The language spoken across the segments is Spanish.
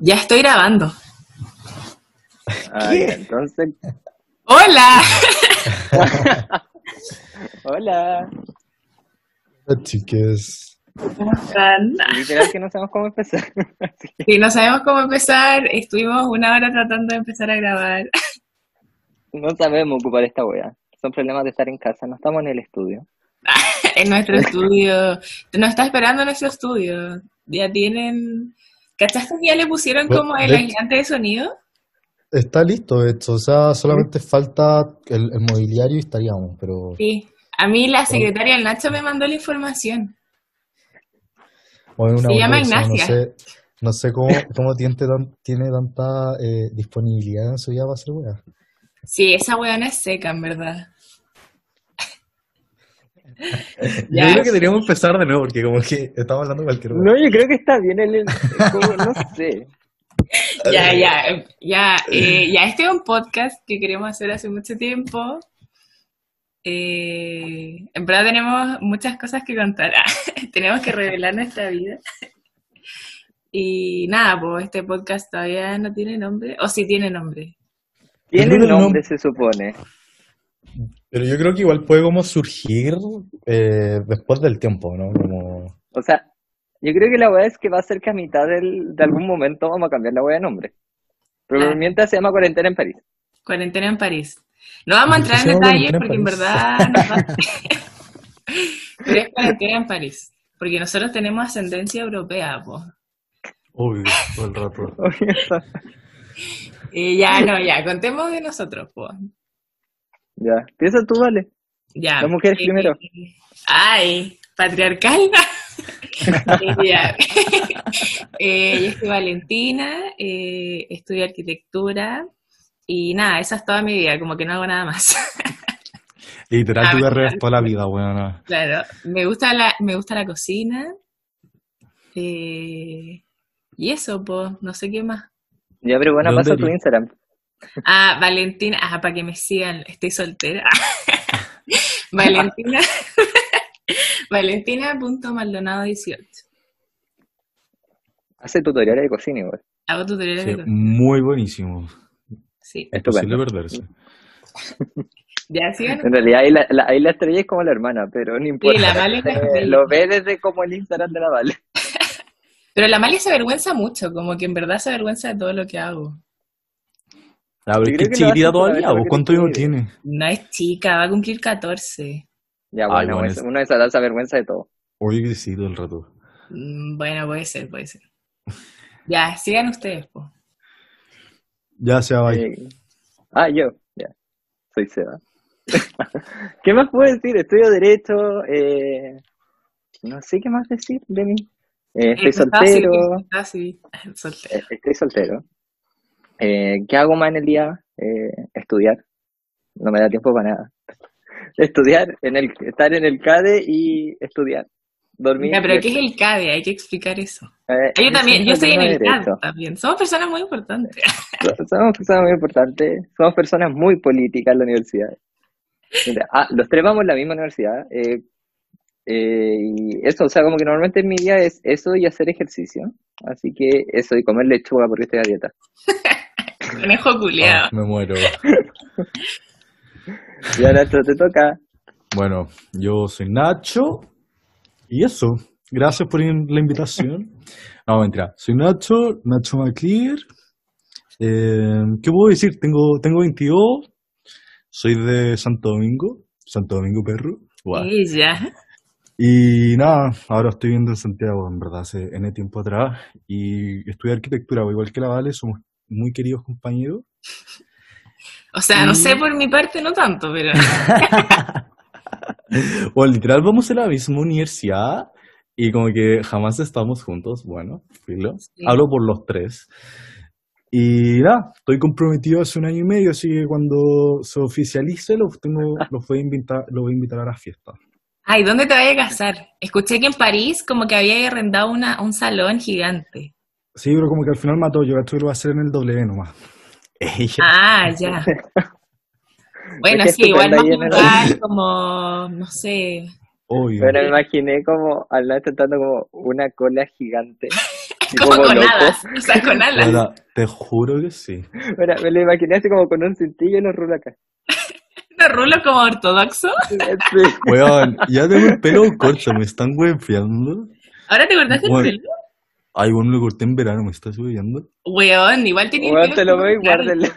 Ya estoy grabando. Ay, entonces, ¡Hola! hola. Hola, chiques. ¿Cómo están? Literal que no sabemos cómo empezar. Si no sabemos cómo empezar, estuvimos una hora tratando de empezar a grabar. no sabemos ocupar esta wea. Son problemas de estar en casa, no estamos en el estudio. en nuestro estudio. Nos está esperando nuestro estudio. Ya tienen. ¿Cachaste que ya le pusieron Bueno, como el de- aislante de sonido? Está listo esto, o sea, solamente falta el, el mobiliario y estaríamos, pero Sí. A mí la secretaria del Nacho me mandó la información. bueno, Se llama no Ignacia. sé, no sé cómo, cómo tiene, tiene tanta eh, disponibilidad en su vida para hacer weá. Sí, esa weona es seca, en verdad. Yo Ya. creo que deberíamos empezar de nuevo, porque como que estamos hablando de cualquier weá. No, yo creo que está bien el... el- como- no sé. Ya, ya, ya, eh, ya, este es un podcast que queremos hacer hace mucho tiempo. Eh, en verdad tenemos muchas cosas que contar. tenemos que revelar nuestra vida. Y nada, pues este podcast todavía no tiene nombre. O sí tiene nombre. Tiene nombre, se supone. Pero yo creo que igual puede como surgir eh, después del tiempo, ¿no? Como... O sea, yo creo que la wea es que va a ser que a mitad del, de algún momento vamos a cambiar la wea de nombre. Pero Ah. mientras se llama Cuarentena en París. Cuarentena en París. No vamos a entrar en detalles en porque en verdad... Pero es cuarentena en París. Porque nosotros tenemos ascendencia europea, pues. Obvio, todo el rato. Eh, ya, no, ya, contemos de nosotros, pues. Ya, piensa tú, vale. Ya. Las mujeres Eh, primero. Ay, patriarcal. Ya. Eh, yo soy Valentina, eh, estudio arquitectura y nada, esa es toda mi vida, como que no hago nada más. Literal, Ah, tu bueno. carrera es toda la vida, weón. claro, me gusta la, me gusta la cocina. eh, y eso, pues, no sé qué más. Ya, pero bueno, ¿De pasa tu? Instagram. Ah, Valentina, ah, para que me sigan, estoy soltera. Valentina, Valentina.maldonado18. Hace tutoriales de cocina, igual. Hago tutoriales Sí, de cocina. muy buenísimo. Sí. Estupendo. perderse. Ya sigan. En realidad ahí la, la- ahí la estrella es como la hermana, pero no importa. la es la Eh, lo ve desde como el Instagram de la Vale. Pero la Mali se avergüenza mucho, como que en verdad se avergüenza de todo lo que hago. A ver, Yo ¿qué creo que chiquitita todavía? ¿Vos ¿Cuánto años tiene? No es chica, va a cumplir 14. Ya, Ay, bueno, bueno, es- es- uno de esa edad se avergüenza de todo. Oye, que sí, todo el rato. Mm, Bueno, puede ser, puede ser. Ya, sigan ustedes, pues. Ya se va. Eh, ah, yo, ya. Soy Seba. ¿Qué más puedo decir? Estudio Derecho. Eh, no sé qué más decir de mí. Eh, estoy soltero. Ah, sí, soltero. Estoy soltero. Eh, ¿Qué hago más en el día? Eh, estudiar. No me da tiempo para nada. Estudiar, en el, estar en el CADE y estudiar. Dormir. Ya, pero ¿qué es el CADE? Hay que explicar eso. Eh, Ah, Yo también, yo estoy en el CADE derecho. también. Somos personas muy importantes. Somos personas muy importantes, somos personas muy políticas en la universidad. Ah, los tres vamos en la misma universidad. eh, eh, y eso, o sea, como que normalmente en mi día es eso y hacer ejercicio. Así que eso y comer lechuga porque estoy a dieta. Conejo culiado. Ah, me muero. Y ahora esto te toca. Bueno, yo soy Nacho. Y eso. Gracias por la invitación. No, mentira. Soy Nacho, Nacho McClear. Eh, ¿Qué puedo decir? Tengo, tengo 22. Soy de Santo Domingo. Santo Domingo Perro. Y ya. Y nada, ahora estoy viviendo en Santiago, en verdad, hace N tiempo atrás. Y estudié arquitectura, igual que la Vale, somos muy queridos compañeros. O sea, no sé por mi parte, no tanto, pero. Bueno, literal, vamos a la misma universidad y como que jamás estamos juntos. Bueno, filo. Sí. Hablo por los tres. Y nada, estoy comprometido hace un año y medio, así que cuando se oficialice los, tengo, los, voy, a invitar, los voy a invitar a la fiesta. Ay, ¿dónde te vayas a casar? Escuché que en París como que había arrendado una, un salón gigante. Sí, pero como que al final mató, yo esto lo voy a hacer en el W nomás. Ella. Ah, ya. Bueno, sí, igual estupenda más lugar, como, no sé. Obvio. Bueno, me imaginé como al lado tratando como una cola gigante como Como con loco. alas, o sea, con alas. Ahora, te juro que sí. Mira, me lo imaginé así como con un cintillo y unos rulos acá. ¿No rulo como ortodoxo? Sí. Weón, ya tengo el pelo corto, me están wefiando. ¿Ahora te cortaste el Bueno. pelo? Ay, bueno, lo corté en verano, me estás weando. Weón, igual tenía Weón, pelo te lo veo y guárdelo.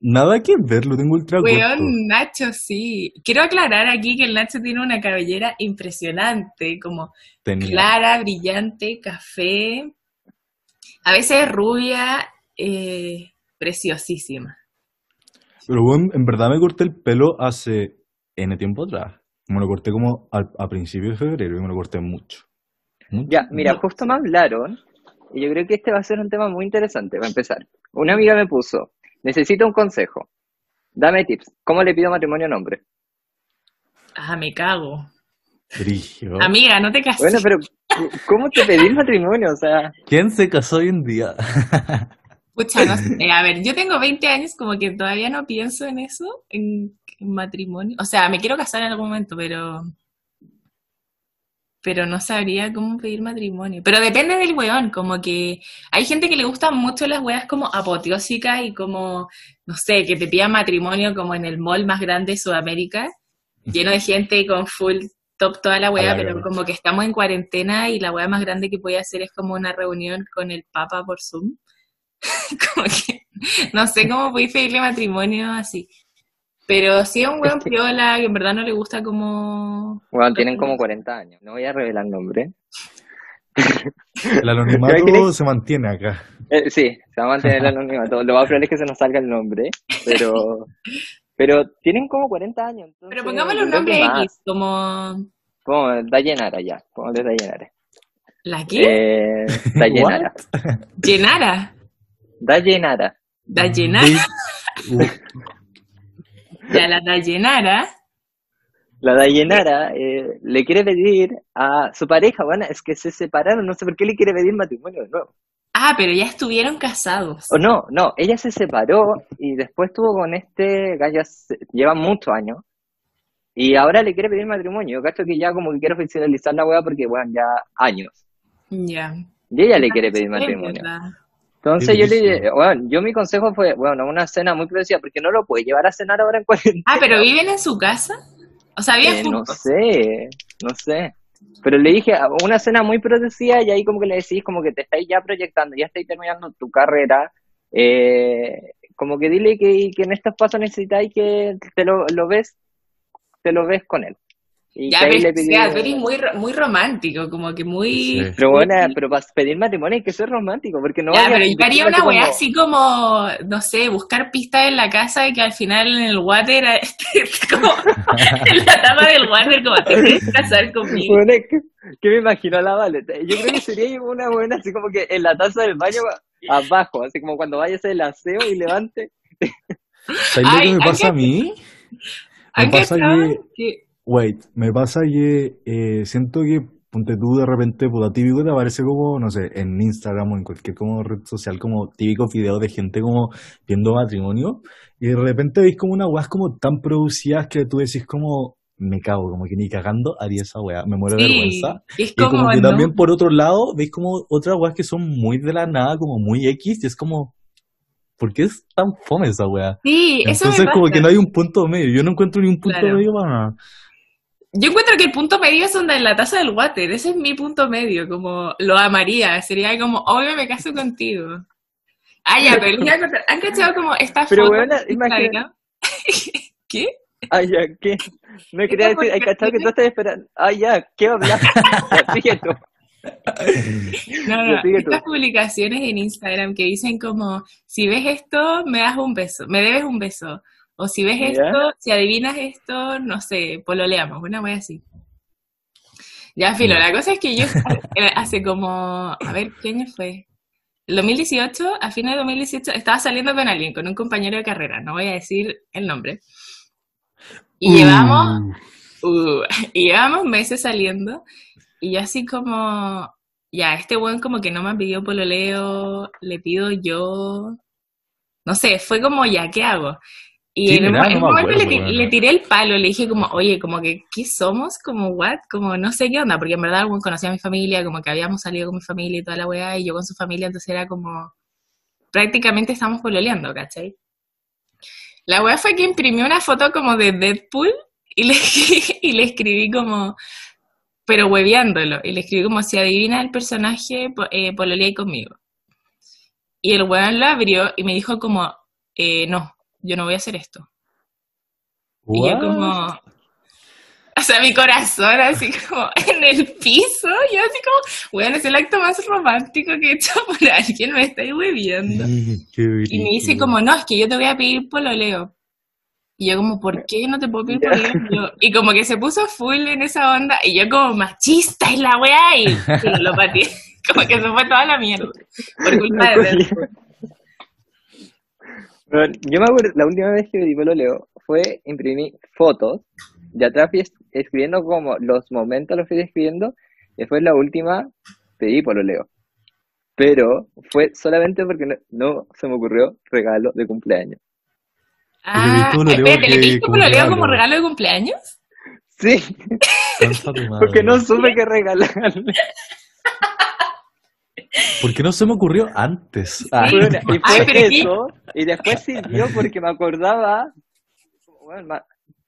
Nada que ver, lo tengo ultra corto. Weón, Nacho, sí. Quiero aclarar aquí que el Nacho tiene una cabellera impresionante, como Tenía. clara, brillante, café, a veces rubia, eh, preciosísima. Pero bueno, en verdad me corté el pelo hace N tiempo atrás. Me lo corté como al- a, principios de febrero y me lo corté mucho. Ya, mira, justo me hablaron, y yo creo que este va a ser un tema muy interesante, va a empezar. Una amiga me puso, necesito un consejo, dame tips, ¿cómo le pido matrimonio a un hombre? Ah, me cago. Amiga, no te cases. Bueno, pero ¿cómo te pedís matrimonio? O sea, ¿Quién se casó hoy en día? Pucha, no sé. A ver, yo tengo 20 años, como que todavía no pienso en eso, en, en matrimonio. O sea, me quiero casar en algún momento, pero. Pero no sabría cómo pedir matrimonio. Pero depende del weón, como que hay gente que le gustan mucho las weas como apoteósicas y como, no sé, que te pidan matrimonio como en el mall más grande de Sudamérica, lleno de gente y con full top toda la wea, la pero como que estamos en cuarentena y la wea más grande que puede hacer es como una reunión con el Papa por Zoom. como que no sé cómo podéis pedirle matrimonio así. Pero si es un weón piola que en verdad no le gusta como... bueno, tienen como 40 años, no voy a revelar nombre. El anonimato se mantiene acá. Eh, sí, se va a mantener el anonimato, lo más probable es que se nos salga el nombre, pero, pero tienen como 40 años. Entonces, Pero pongámosle un nombre. X, como... Como Dayenara ya, como de Dayenara. ¿La qué? Eh, Dayenara. Llenara. Dayenara. Da Llenara. Ya la da Llenara. La Dayenara eh, le quiere pedir a su pareja, bueno, es que se separaron, no sé por qué le quiere pedir matrimonio de nuevo. Ah, pero ya estuvieron casados. O no, no, ella se separó y después estuvo con este gallo, lleva muchos años, y ahora le quiere pedir matrimonio. Yo cacho que ya como que quiere oficializar la weá porque, bueno, ya años. Ya. Y ella le quiere pedir matrimonio. verdad. Entonces yo le dije, bueno, yo mi consejo fue, bueno, una cena muy preciosa, porque no lo puede llevar a cenar ahora en cuarentena. Ah, pero viven en su casa. O sea, viven Eh, no juntos. sé, no sé. Pero le dije, "Ah, una cena muy producida y ahí como que le decís como que te estáis ya proyectando, ya estáis terminando tu carrera, eh, como que dile que, que en estos pasos necesitáis que te lo, lo ves, te lo ves con él. Y Ya, que pero sea, tú eres muy, muy romántico, como que muy... Sí. Pero bueno, pero para pedir matrimonio hay que ser romántico, porque no Ya, pero a yo haría una weá como- así como, no sé, buscar pistas en la casa y que al final en el water, esté como, en la tapa del water, como te quieres casar conmigo. Bueno, es que, que me imagino la Vale. Yo creo que sería una buena, así como que en la taza del baño abajo, así como cuando vayas el aseo y levante. ¿Sabes lo que me pasa a que- mí? Me ¿Han pasa que, que- wait, me pasa que eh, siento que, ponte tú de repente, puta, típico te aparece como, no sé, en Instagram o en cualquier como red social, como típicos videos de gente como viendo matrimonio, y de repente veis como una weas como tan producidas que tú decís como, me cago, como que ni cagando haría esa wea, me muero de Sí, vergüenza. y como que no, también por otro lado, veis como otras weas que son muy de la nada, como muy X, y es como, ¿por qué es tan fome esa wea? Sí, eso me Entonces como que no hay un punto medio, yo no encuentro ni un punto Claro. medio para nada. Yo encuentro que el punto medio es donde en la taza del water, ese es mi punto medio, como lo amaría, sería como, obvio me caso contigo. Ah, ya, pero a ¿han cachado como esta Pero, foto imagina- Instagram? ¿Qué? Ay, ya, ¿qué? No quería decir, hay cachado que tú estás esperando. Ay, ya, ¿qué hablas? Ya, sigue tú. No, no, sigue tú. estas publicaciones en Instagram que dicen como, si ves esto, me das un beso, me debes un beso. O si ves Ya. esto, si adivinas esto, no sé, pololeamos, una wea así. Ya, filo, la cosa es que yo eh, hace como, a ver, ¿qué año fue? El 2018, a fines de 2018, estaba saliendo con alguien, con un compañero de carrera, no voy a decir el nombre. Y llevamos, Uh, y llevamos meses saliendo y yo así como, ya, este buen como que no me pidió pololeo, le pido yo, no sé, fue como ya, ¿qué hago? Y Sí, en un, en un me momento le, le tiré el palo, le dije como, oye, como que, ¿qué somos? Como, what? Como, no sé qué onda, porque en verdad bueno, conocía a mi familia, como que habíamos salido con mi familia y toda la weá, y yo con su familia, entonces era como, prácticamente estamos pololeando, ¿cachai? La weá fue que imprimió una foto como de Deadpool y le, y le escribí como, pero hueveándolo, y le escribí como, si adivina el personaje, eh, pololea conmigo. Y el weón lo abrió y me dijo como, eh, no, yo no voy a hacer esto. Y yo What? como, o sea, mi corazón así como en el piso, yo así como, bueno, es el acto más romántico que he hecho por alguien, me estáis qué Y me dice como, no, es que yo te voy a pedir pololeo. Y yo como, ¿por qué no te puedo pedir pololeo? Y como que se puso full en esa onda, y yo como, machista es la weá, y, y lo pateé. Como que se fue toda la mierda. Por culpa de Deadpool. Bueno, yo me acuerdo, la última vez que pedí pololeo fue imprimir fotos, de atrás fui escribiendo como los momentos los fui escribiendo, después la última pedí pololeo. Pero fue solamente porque no, no se me ocurrió regalo de cumpleaños. Ah, espérate, ¿le pediste como pololeo regalo. como regalo de cumpleaños? Sí, porque no supe qué regalarle. ¿Por qué no se me ocurrió antes? Ah, Bueno, y Ay, fue eso, y después sirvió porque me acordaba, bueno,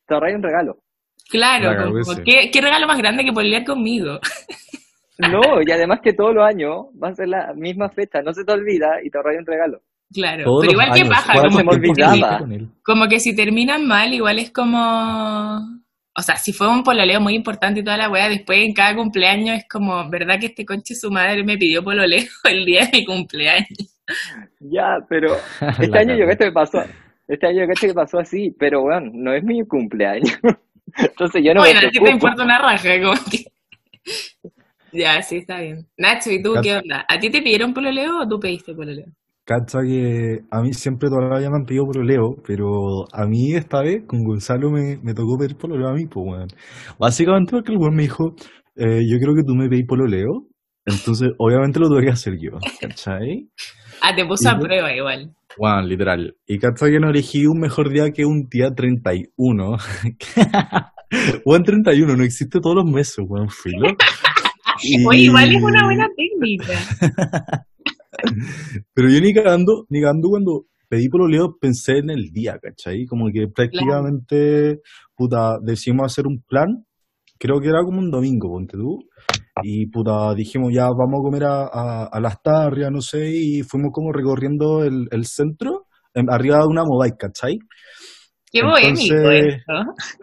te ahorré un regalo. Claro, como. ¿qué, qué regalo más grande que pololear conmigo? No, y además que todos los años va a ser la misma fecha, no se te olvida y te ahorré un regalo. Claro, todos pero igual que años, paja, ¿cuánto como se me olvidaba. estuviste con él? como que si terminan mal, igual es como... O sea, si fue un pololeo muy importante y toda la weá, después en cada cumpleaños es como, ¿verdad que este conche su madre me pidió pololeo el día de mi cumpleaños? Ya, pero este año yo que me pasó, este año yo que me pasó así, pero bueno, no es mi cumpleaños. Entonces yo no bueno, me a ti te importa una raja, como que... ya, sí, está bien. Nacho, ¿y tú qué onda? ¿A ti te pidieron pololeo o tú pediste pololeo? Cacha que a mí siempre toda la vida me han pedido pololeo, pero a mí esta vez con Gonzalo me, me tocó pedir pololeo a mí, pues weón. Básicamente porque el weón me dijo, eh, yo creo que tú me pedís pololeo, entonces obviamente lo tuve que hacer yo, ¿cachai? Ah, te puso ¿Y a prueba igual. Weón, literal. Y cacha que no elegí un mejor día que un día 31. Weón, 31, no existe todos los meses, weón, filo. Y- Oye, igual es una buena técnica. Pero yo ni cagando, ni cagando cuando pedí pololeo pensé en el día, ¿cachai? Como que prácticamente, puta, decidimos hacer un plan, creo que era como un domingo, ponte tú, y puta, dijimos ya vamos a comer a, a, a las tarrias, no sé, y fuimos como recorriendo el, el centro, en- arriba de una mobile, ¿cachai? Qué bohémico Entonces- esto.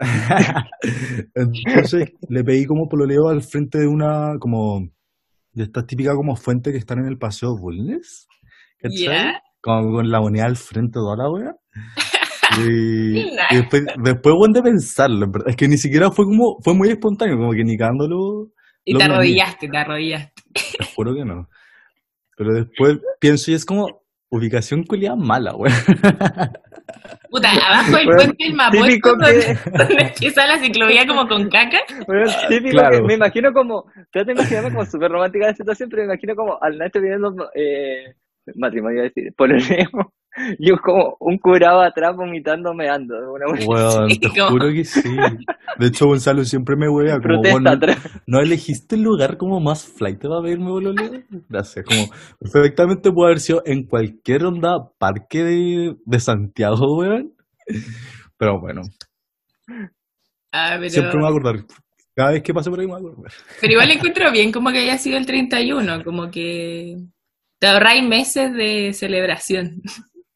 Entonces le pedí como pololeo al frente de una, como, de estas típicas como fuentes que están en el Paseo Bulnes, ¿cachai? Como con la moneda al frente de toda la wea. Y, después, después bueno, de pensarlo, verdad. Es que ni siquiera fue como, fue muy espontáneo, como que ni cagándolo, Y lo te arrodillaste, te arrodillaste. Te juro que no. Pero después pienso y es como ubicación culiada mala, wea. Puta, abajo del Bueno, puente del Mapocho, donde, que- donde empieza la ciclovía como con caca. Bueno, típico Claro. que me imagino como, trato de imaginarme como súper romántica la situación, pero me imagino como al Nacho viendo eh, matrimonio, decir, pololeo, y un- como un curado atrás vomitando, meando. Sí, te como- juro que sí. De hecho, Gonzalo siempre me wea como, protesta bueno, atrás. ¿No elegiste el lugar como más flight para pedirme pololeo? Gracias. Como perfectamente puede haber sido en cualquier onda parque de, de Santiago, weón. Pero bueno, Ah, pero, siempre me voy a acordar. Cada vez que pase por ahí me voy a acordar. pero igual encuentro bien como que haya sido el 31, como que te ahorráis meses de celebración.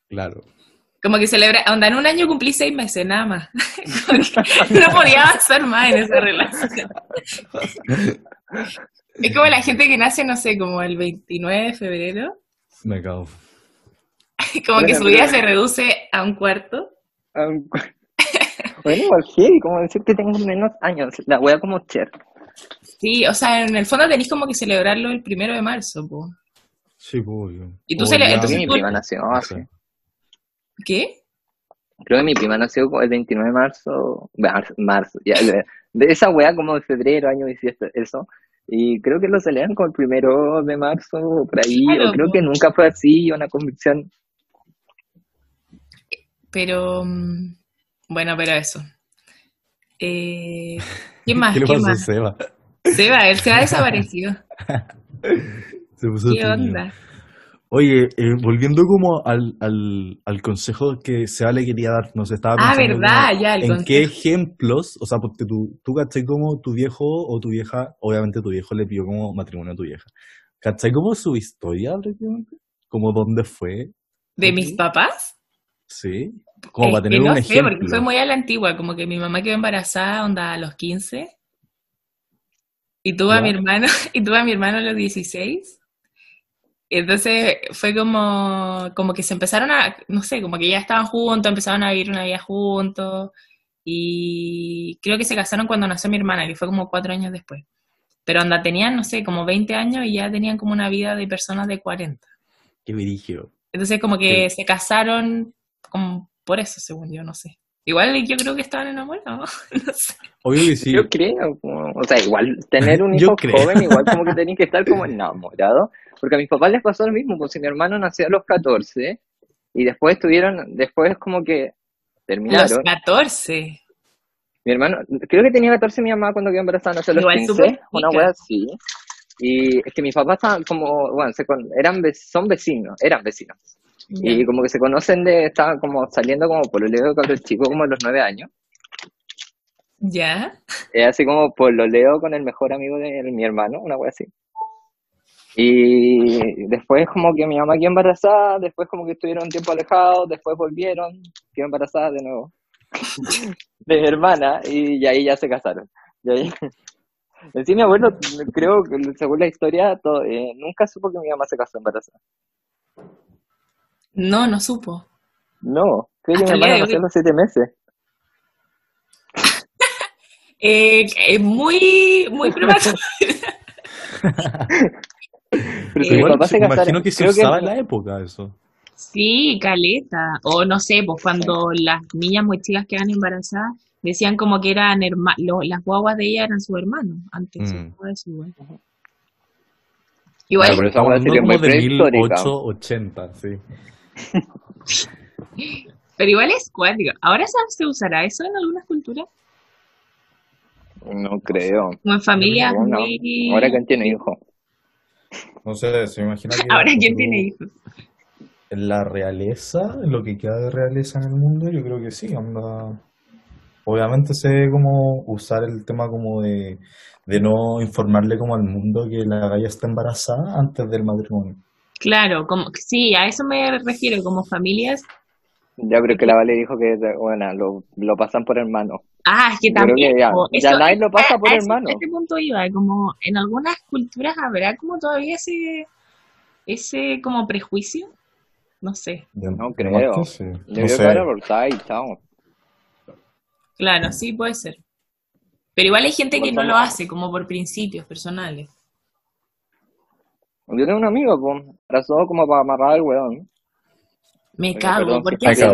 Claro. Como que celebra, onda, en un año cumplí seis meses, nada más. No podía avanzar más en esa relación. Es como la gente que nace, no sé, como el 29 de febrero, Me cago. como que su vida se reduce a un cuarto. Um, bueno, igual heavy, como decir que tengo menos años. La wea como Cher. Sí, o sea, en el fondo tenéis como que celebrarlo el primero de marzo, po. Sí, pues. Y tú O se le- ya- entonces mi tú- prima nació así. ¿Qué? Creo que mi prima nació como el 29 de marzo, marzo, marzo, ya, de, de esa wea como de febrero, año 18, eso. Y creo que lo celebran como el primero de marzo, por ahí, Claro, o creo que nunca fue así, una convicción. Pero, mm, Bueno, pero eso. Eh, ¿Qué más? ¿Qué le ¿Qué pasó a más? Seba? Seba, él se ha desaparecido. Se puso ¿Qué tímido. onda? Oye, eh, volviendo como al, al, al consejo que Seba le quería dar, nos estaba Ah, pensando verdad, como ya, el en consejo. qué ejemplos, o sea, porque tú, tú cachai como tu viejo o tu vieja, obviamente tu viejo le pidió como matrimonio a tu vieja. ¿Cachai como su historia, prácticamente? Como dónde fue, ¿De mis papás? sí, como Es para que tener no un sé, ejemplo. porque fue muy a la antigua, como que mi mamá quedó embarazada, onda, a los 15. Y tuvo a Ya. mi hermano, y tuvo a mi hermano a los 16. Entonces fue como, como que se empezaron a, no sé, como que ya estaban juntos, empezaron a vivir una vida juntos. Y creo que se casaron cuando nació mi hermana, que fue como cuatro años después. Pero onda, tenían, no sé, como 20 años y ya tenían como una vida de personas de 40. Qué virigio. Entonces como que Sí. se casaron como por eso, según yo, no sé. Igual yo creo que estaban enamorados, no sé. Obvio que sí. Yo creo, como- o sea, igual tener un hijo joven, igual como que tenés que estar como enamorado, porque a mis papás les pasó lo mismo, pues si mi hermano nació a los 14 y después tuvieron, después como que Los terminaron. 14. Mi hermano, creo que tenía 14 mi mamá cuando quedó embarazada, no sé, a los Igual 15, súper una wea así. Y es que mis papás estaban como, bueno, se con- eran, son vecinos, eran vecinos. Y como que se conocen de, estaban como saliendo como pololeo con los chicos como a los 9 años. ¿Ya? Es así como pololeo con el mejor amigo de mi hermano, una wea así. Y después como que mi mamá quedó embarazada, después como que estuvieron un tiempo alejados, después volvieron, quedó embarazada de nuevo. de mi hermana, y, ahí ya se casaron. Y ahí... En sí, mi abuelo, creo que según la historia, todo- eh, nunca supo que mi mamá se casó embarazada. No, no supo. No, creo que Hasta mi hermana nació a los siete meses. Eh, es muy, muy prematuro. Pero Igual, se casara, imagino que se creo que- usaba en la época eso. Sí, caleta. O no sé, pues cuando las niñas muy chicas quedan embarazadas, decían como que eran herma- lo- las guaguas de ella eran sus hermanos. Antes, Mm. eso igual. Igual, Claro, pero esa Estamos hueá hablando sería como muy de prehistórica. 1880, sí. Pero igual es cuático. ¿Ahora se- se usará eso en algunas culturas? No creo. Como en familias No, no. muy... Ahora quién tiene hijo. No sé, se me imagina que... Ahora, ¿quién tiene hijos? En la realeza, en lo que queda de realeza en el mundo, yo creo que sí, onda. Obviamente se ve como usar el tema como de, de no informarle como al mundo que la galla está embarazada antes del matrimonio. Claro, como, sí, a eso me refiero, como familias. Ya, pero que la Vale dijo que, bueno, lo, lo pasan por hermano. Ah, es que Yo también. que ya- como ya nadie lo pasa a- por a hermano. a ese punto iba, como en algunas culturas habrá como todavía ese, ese como prejuicio. No sé. No creo. sí. Yo No creo sé. que ahí, chao. Claro, sí puede ser. Pero igual hay gente que no lo hace, como por principios personales. Yo tengo un amigo, pues, abrazó como para amarrar al weón. Me Oye, cago, perdón ¿por qué esto.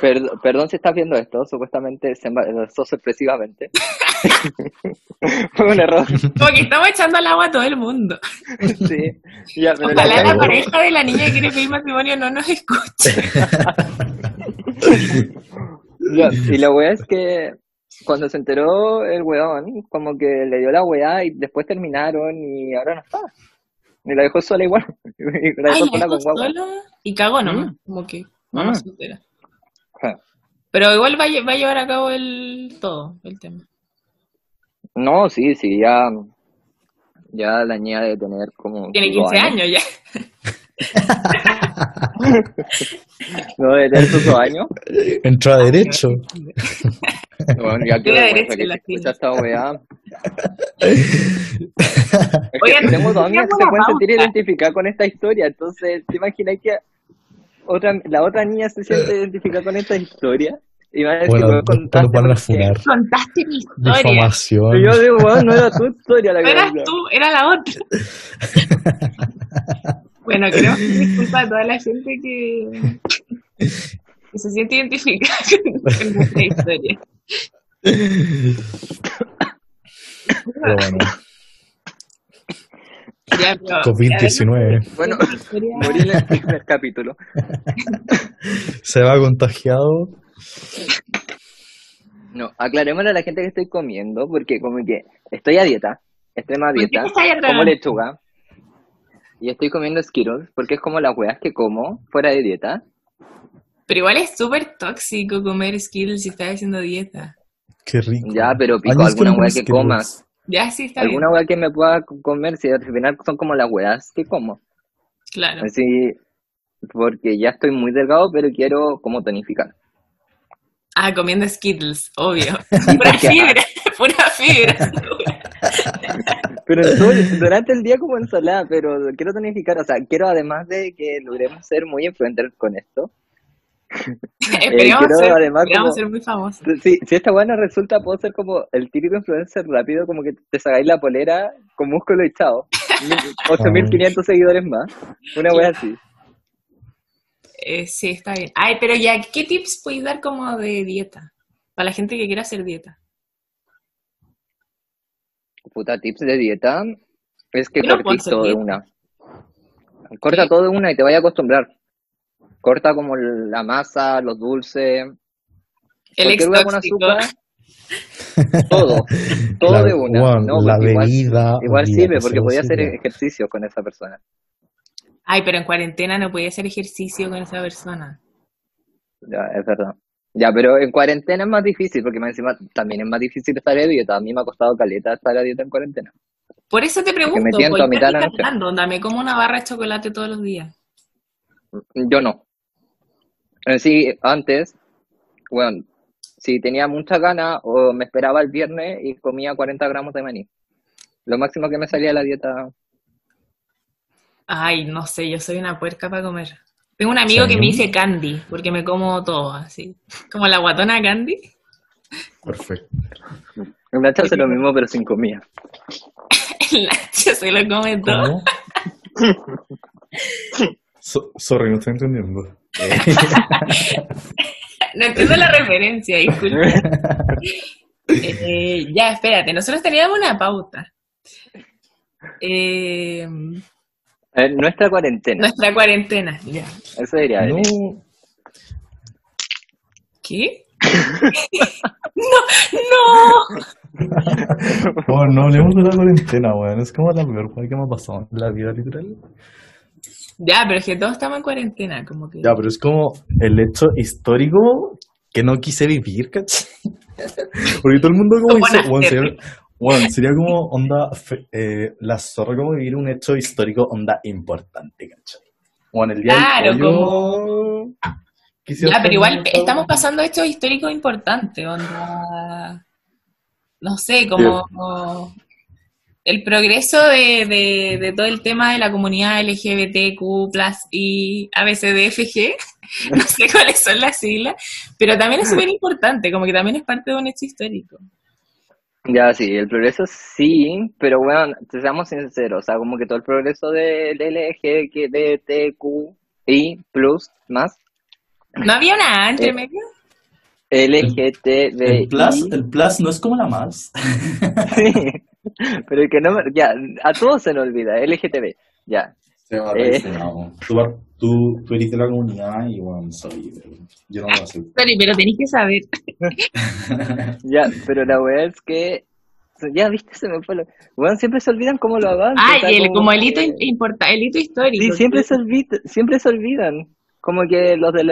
Perd- perdón si estás viendo esto. Supuestamente se embarazó sorpresivamente. Fue un error. Como que estamos echando al agua a todo el mundo. Sí. Ya, pero Ojalá la pareja de la niña que quiere pedir matrimonio no nos escuche. Ya, y la weá es que cuando se enteró el weón, como que le dio la weá y después terminaron y ahora no está. Y la dejó sola igual. Y la Ay, dejó la sola dejó con guagua. solo y cagó nomás. Mm. Como que mamá Mm. soltera. Ja. Pero igual va, va a llevar a cabo el todo, el tema. No, sí, sí, ya, ya la niña de tener como Tiene dos 15 años ya. No, de tener sus dos años. Entró a derecho. Bueno, ya que vergüenza que escucha esta weá. Que tengo dos amigas que se pueden sentir identificadas con esta historia, entonces, ¿te imaginas que otra, la otra niña se siente identificada con esta historia? Y decir, Bueno, weón, después nos van a porque- funar. Contaste mi historia. Difamación. Y yo digo, weón, no era tu historia la No que eras tú, era la otra. bueno, creo que disculpa a toda la gente que, que se siente identificada con, nuestra historia. Pero bueno, Ya, pero, COVID-19. Bueno, morí en el primer capítulo. Se va contagiado. No, aclarémosle a la gente que estoy comiendo, porque como que estoy a dieta, extrema ¿Por qué dieta, como lechuga, y estoy comiendo Skittles, porque es como las weas que como fuera de dieta. Pero igual es súper tóxico comer Skittles si estás haciendo dieta. Qué rico. Ya, pero pico, alguna como que comas, Ya sí está alguna wea que me pueda comer, si al final son como las weas que como. Claro. Así, porque ya estoy muy delgado, pero quiero como tonificar. Ah, comiendo Skittles, obvio. Pura fibra, pura fibra. Pero durante el día como ensalada, pero quiero tonificar, o sea, quiero además de que logremos ser muy influencers con esto, Esperemos quiero ser, además como- ser muy famosos. si, si esta buena resulta, puedo ser como el típico influencer rápido, como que te sacáis la polera con músculo y chao. 8500 seguidores más, una wea así. Eh, sí, está bien. Ay, pero ya, ¿qué tips puedes dar como de dieta? Para la gente que quiera hacer dieta. Puta, tips de dieta, es que todo de una. Corta todo de una y te vaya a acostumbrar. Corta como la masa, los dulces, El ex azúcar, todo, todo La- de una. No, la porque igual, bebida. igual sirve porque podía hacer ejercicio con esa persona. Ay, pero en cuarentena no podía hacer ejercicio con esa persona. Ya, es verdad. Ya, pero en cuarentena es más difícil porque más encima también es más difícil estar a dieta. A mí me ha costado caleta estar a dieta en cuarentena. Por eso te pregunto, me tiento ¿por a qué mitad de la noche. Onda, me como una barra de chocolate todos los días. Yo no. En sí, antes, bueno, si tenía mucha gana o me esperaba el viernes y comía 40 gramos de maní. Lo máximo que me salía de la dieta. Ay, no sé, yo soy una puerca para comer. Tengo un amigo que me dice candy, porque me como todo así. Como la guatona candy. Perfecto. El Nacho hace lo mismo pero sin comida. El Nacho se lo come todo. So- sorry, no estoy entendiendo. No entiendo la referencia, disculpe. Eh, ya, espérate, nosotros teníamos una pauta. Eh, Eh, nuestra cuarentena. nuestra cuarentena, ya. Eso diría No. ¿Qué? no, no. Oh, no hablemos de la cuarentena, weón. Es como la peor que me ha pasado en la vida, literal. Ya, pero es que todos estamos en cuarentena, como que. Ya, pero es como el hecho histórico que no quise vivir, ¿cachai? Porque todo el mundo como Como dice, nacer. sería, como onda, eh, la zorra como vivir un hecho histórico onda importante, ¿cachai? Bueno, el día Claro, del quisiera Ya, pero igual estamos pasando hechos históricos importantes, onda. No sé, como el progreso de, de, de todo el tema de la comunidad LGBTQ, y ABCDFG, no sé cuáles son las siglas, pero también es súper importante, como que también es parte de un hecho histórico. Ya, sí, el progreso sí, pero bueno, seamos sinceros, o sea, como que todo el progreso del LGBTQI plus más, ¿No había una A entre Eh, medio? LGTBI. El plus, el plus no es como la más. Sí, pero que no, me- ya, a todos se nos olvida, LGTB, ya. Se va a Eh. Tú, tú, tú eres de la comunidad y bueno, soy, pero yo no lo acepto. Sorry, pero tenéis que saber. Ya, pero la weá es que, ya viste, se me fue lo, weón, siempre se olvidan cómo lo avanzan. Ah, y el, como el hito, in- importa, el hito histórico. Sí, siempre se, olvida, siempre se olvidan. Como que los del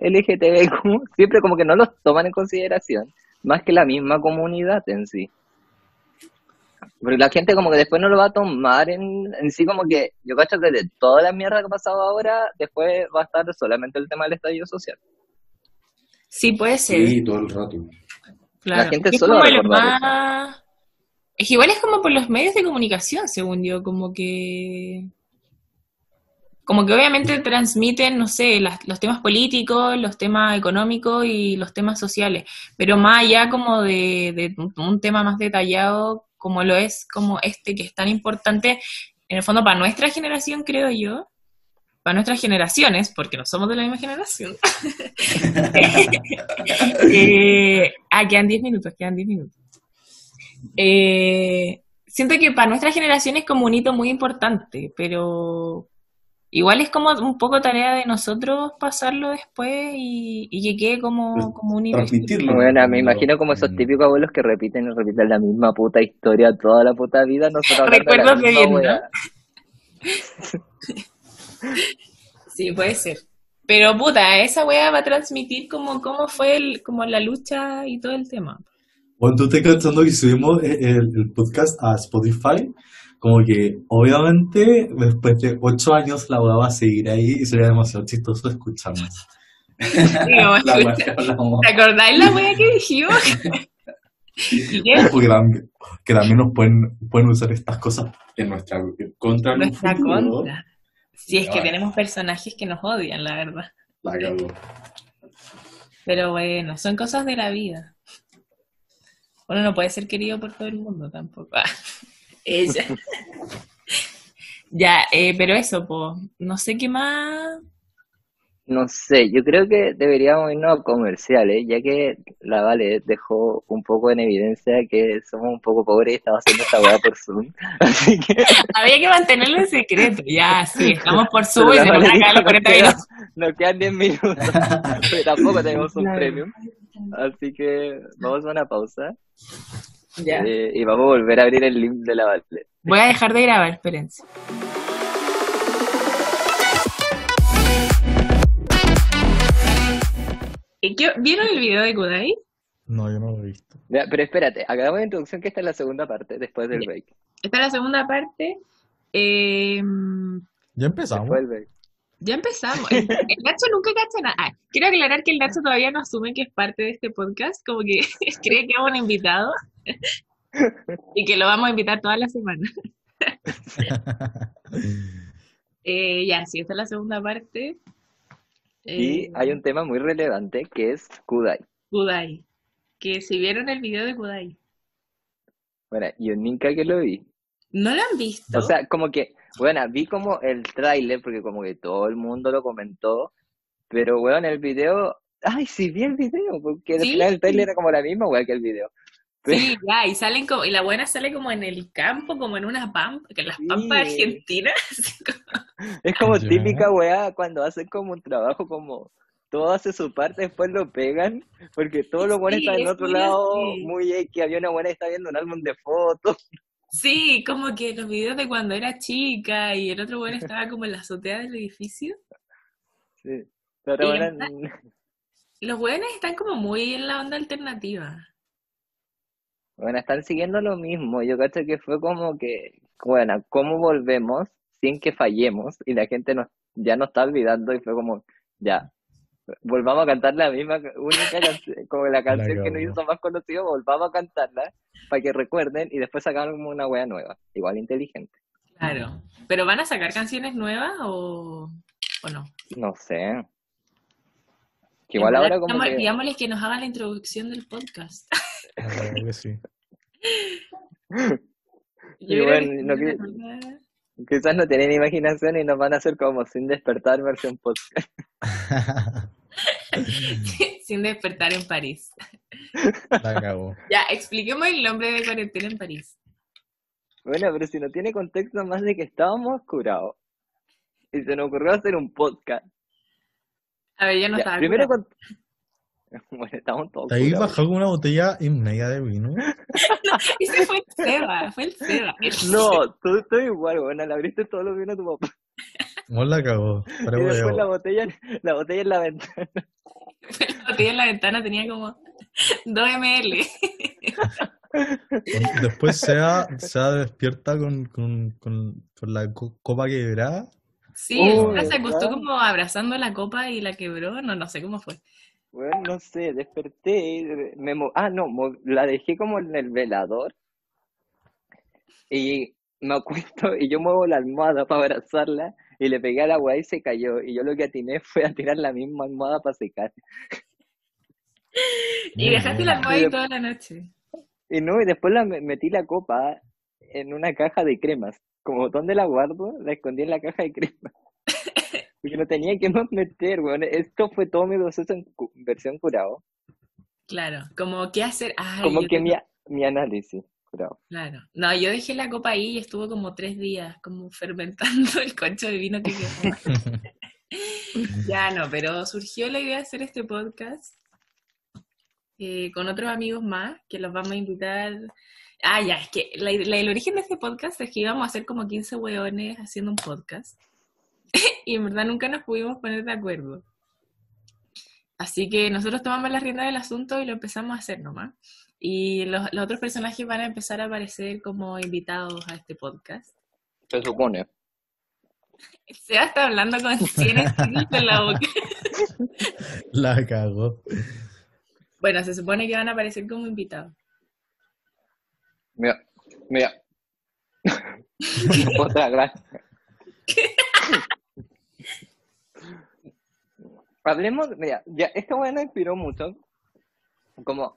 LGTBQ siempre como que no los toman en consideración, más que la misma comunidad en sí. Porque la gente como que después no lo va a tomar en, en sí como que, yo cacho que de toda la mierda que ha pasado ahora, después va a estar solamente el tema del estallido social. Sí, puede ser. Sí, todo el rato. Claro. La gente es solo como va a lo recordar más... Es igual es como por los medios de comunicación, según yo, como que... Como que obviamente transmiten, no sé, las- los temas políticos, los temas económicos y los temas sociales, pero más allá como de, de un tema más detallado, como lo es como este, que es tan importante, en el fondo para nuestra generación, creo yo, para nuestras generaciones, porque no somos de la misma generación. eh, ah, quedan 10 minutos, quedan 10 minutos. Eh, siento que para nuestra generación es como un hito muy importante, pero igual es como un poco tarea de nosotros pasarlo después y, y que quede como, como un Transmitirlo. Bueno, me imagino como esos Mm. típicos abuelos que repiten y repiten la misma puta historia toda la puta vida. Nosotros Recuerdos de Vietnam. weá. Sí, puede ser. Pero puta, esa wea va a transmitir como cómo fue el, como la lucha y todo el tema. Bueno, tú te cachando que subimos el, el- el podcast a Spotify, como que obviamente después de ocho años la weá va a seguir ahí y sería demasiado chistoso escucharnos. La weá que hablamos. ¿Te acordáis la wea que dijimos? ¿Y qué? Ojo, que también, que también nos pueden, pueden usar estas cosas en nuestra contra en Nuestra contra. Si es que tenemos personajes que nos odian, la verdad. La cagó. Pero bueno, son cosas de la vida. Uno no puede ser querido por todo el mundo tampoco. Ella. ya, eh, pero eso, pues, no sé qué más. No sé, yo creo que deberíamos irnos a comerciales, ya que la Vale dejó un poco en evidencia que somos un poco pobres y estamos haciendo esta weá por Zoom. Así que Había que mantenerlo en secreto. Ya, sí, estamos por Pero Zoom y se nos Vale van a caer los nos 40 quedan- minutos. Nos quedan 10 minutos, pero tampoco tenemos un Claro. premium. Así que vamos a una pausa Ya. eh, y vamos a volver a abrir el link de la Vale. Voy a dejar de grabar, espérense. ¿Y qué- ¿Vieron el video de Kudai? No, yo no lo he visto. Ya, Pero espérate, hagamos la introducción que esta es la segunda parte, después del break. Esta es la segunda parte. Eh, Ya empezamos. Después del break. Ya empezamos. El, el Nacho nunca cacha nada. Ah, quiero aclarar que el Nacho todavía no asume que es parte de este podcast, como que cree que es un invitado y que lo vamos a invitar toda la semana. Eh, ya, sí, esta es la segunda parte. Y Eh, hay un tema muy relevante que es Kudai. Kudai. Que si vieron el video de Kudai. Bueno, yo nunca que lo vi. ¿No lo han visto? O sea, como que, bueno, vi como el tráiler porque como que todo el mundo lo comentó, pero bueno, el video, ay, sí vi el video, porque al Sí. final el tráiler era como la misma weá que el video. sí, ya, y salen como, y la buena sale como en el campo, como en una pampa, que en las pampas argentinas. Es como típica weá cuando hacen como un trabajo como todo hace su parte, después lo pegan, porque todos los buenos Sí, están en es otro lado, así. muy que había una buena que está viendo un álbum de fotos. Sí, como que los videos de cuando era chica y el otro bueno estaba como en la azotea del edificio. Sí. Y buena- está- Los buenos están como muy en la onda alternativa. Bueno, están siguiendo lo mismo. Yo cacho que fue como que, bueno, ¿cómo volvemos sin que fallemos? Y la gente nos, ya nos está olvidando y fue como, ya, volvamos a cantar la misma, única canción, como la canción que nos hizo más conocido, volvamos a cantarla para que recuerden y después sacar como una wea nueva, igual inteligente. Claro. ¿Pero van a sacar canciones nuevas o, o no? No sé. Que igual ahora como que, Digámosles que nos hagan la introducción del podcast. Que sí. Yo Y creo bueno, que no quizás no tienen imaginación y nos van a hacer como sin despertar versión podcast. Sin despertar en París. La cagó. Ya, expliquemos el nombre de cuarentena en París. Bueno, pero si no tiene contexto más de que estábamos curados y se nos ocurrió hacer un podcast. A ver, yo no Ya, estaba primero con... Bueno, estamos todos ¿Te habéis curados. con una botella y media de vino? Ese fue el Seba, fue el Seba. No, tú, tú igual, bueno, le abriste todo lo que vino a tu papá. Vos la cagó. Pero y después la botella, la botella en la ventana. La botella en la ventana tenía como 2 ml. Después sea, sea despierta con, con, con, con la co- copa quebrada. Sí, Oh, se acostó como abrazando la copa y la quebró. No, no sé cómo fue. Bueno, no sé, desperté me mo- ah, no, mo- la dejé como en el velador. Y me acuesto y yo muevo la almohada para abrazarla y le pegué al agua y se cayó. Y yo lo que atiné fue a tirar la misma almohada para secar. Y dejaste la almohada ahí toda la noche. Y no, y después la me- metí la copa en una caja de cremas. Como, ¿dónde la guardo? La escondí en la caja de cremas. Porque no tenía que más meter, weón. Esto fue todo mi proceso en cu- versión curado. Claro, como qué hacer. Ay, Como que tengo- mi, a- mi análisis. Claro. No, yo dejé la copa ahí y estuvo como tres días, como fermentando el concho de vino que quedó. ya no, pero surgió la idea de hacer este podcast eh, con otros amigos más, que los vamos a invitar. Ah, ya, es que la- la- el origen de este podcast es que íbamos a hacer como 15 hueones haciendo un podcast. y en verdad nunca nos pudimos poner de acuerdo. Así que nosotros tomamos la rienda del asunto y lo empezamos a hacer nomás. Y los, los otros personajes van a empezar a aparecer como invitados a este podcast. Se supone. Seba está hablando con 100 estilos en la boca. La cagó. Bueno, se supone que van a aparecer como invitados. Mira, mira. Otra gran. Hablemos, mira, ya, esta buena inspiró mucho. Como,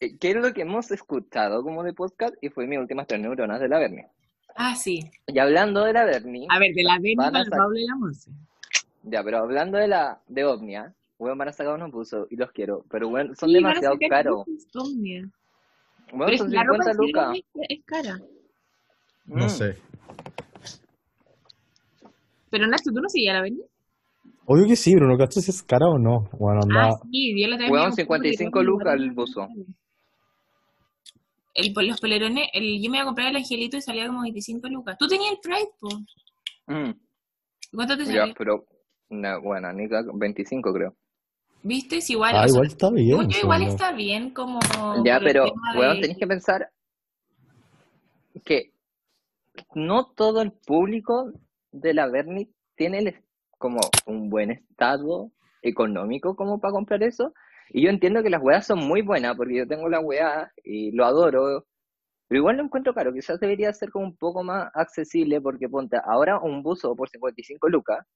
eh, ¿qué es lo que hemos escuchado como de podcast? Y fue mis últimas tres neuronas de la Bernie. Ah, sí. Y hablando de la Bernie, A ver, de la Benny, Van a la sac- Paula y la Monse. ya, pero hablando de la de Omnia, bueno, van a sacar unos buzos y los quiero, pero bueno, son Sí, demasiado caros. Omnia. Bueno, Pero son que la ropa 50 en serio lucas. es, es cara. No Mm. sé. Pero Nacho, ¿tú no seguías la Benny? Obvio que sí, pero no cacho si es cara o no. Bueno, Ah, sí, yo me compré 55 polerones, lucas el buzo. El, los polerones, el, yo me iba a comprar el angelito y salía como 25 lucas. Tú tenías el Pride, po. Mm, ¿Cuánto te ya, salió? pero, no, bueno, ni ca- 25 creo. ¿Viste? Igual. Ah, o sea, igual está bien. igual está bien como... Ya, pero, weón, de- tenéis que pensar que no todo el público de la Berni tiene el- como un buen estado económico como para comprar eso. Y yo entiendo que las weas son muy buenas, porque yo tengo la wea y lo adoro, pero igual lo encuentro caro. Quizás debería ser como un poco más accesible, porque ponte, ahora un buzo por 55 lucas,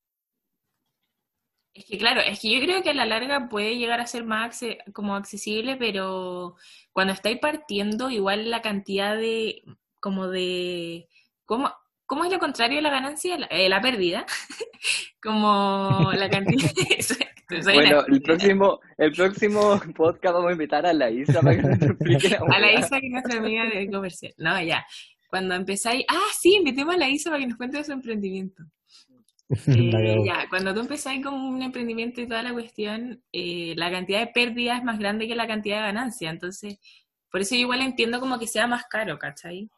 Es que claro, es que yo creo que a la larga puede llegar a ser más como accesible, pero cuando estáis partiendo, igual la cantidad de, como de, ¿cómo, cómo es lo contrario de la ganancia? La, eh, la pérdida. como la cantidad Bueno, el próximo, el próximo podcast vamos a invitar a la Isa para que nos explique la a la. Isa, que es nuestra amiga de comercial. No, ya. Cuando empezáis, ah, sí, invitemos a la Isa para que nos cuente de su emprendimiento. Eh, ya, cuando tú empezás con un emprendimiento y toda la cuestión, eh, la cantidad de pérdida es más grande que la cantidad de ganancia. Entonces, por eso yo igual entiendo como que sea más caro, ¿cachai?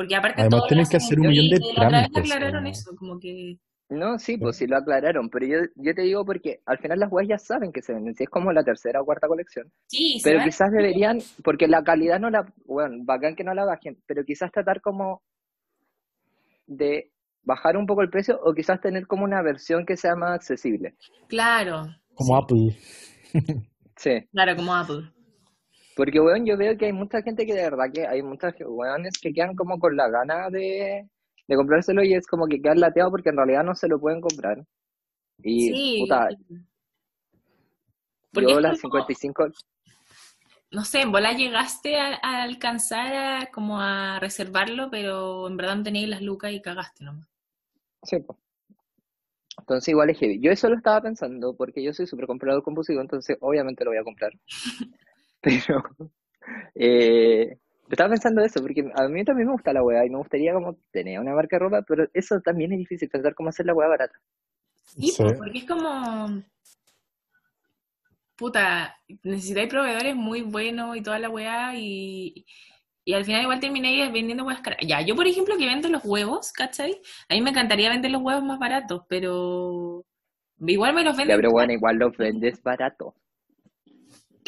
Porque aparte Además, lo que hacer un millón de trámites, aclararon ¿no? eso, como que... No, sí, pues sí lo aclararon, pero yo, yo te digo porque al final las weas ya saben que se venden, si es como la tercera o cuarta colección, Sí, se pero quizás deberían, porque la calidad no la, bueno, bacán que no la bajen, pero quizás tratar como de bajar un poco el precio o quizás tener como una versión que sea más accesible. Claro, Como Apple. Sí, claro, como Apple. Porque weón, yo veo que hay mucha gente que de verdad que hay muchas weones que quedan como con la gana de, de comprárselo y es como que quedan lateados porque en realidad no se lo pueden comprar. Y Sí. puta, Porque yo las como- 55 no sé, en bola llegaste a, a alcanzar a, como a reservarlo, pero en verdad no tenías las lucas y cagaste nomás. Sí, po. Entonces igual es heavy. Yo eso lo estaba pensando porque yo soy súper comprador compulsivo, entonces obviamente lo voy a comprar. Pero eh, estaba pensando eso, porque a mí también me gusta la weá y me gustaría como tener una marca de ropa, pero eso también es difícil, pensar cómo hacer la weá barata. Sí, Sí. pues, porque es como. Puta, necesitáis proveedores muy buenos y toda la weá, y, y al final igual termináis vendiendo caras. Ya, yo por ejemplo que vendo los huevos, ¿cachai? A mí me encantaría vender los huevos más baratos, pero. Igual me los Ya, venden. pero bueno, igual los vendes barato.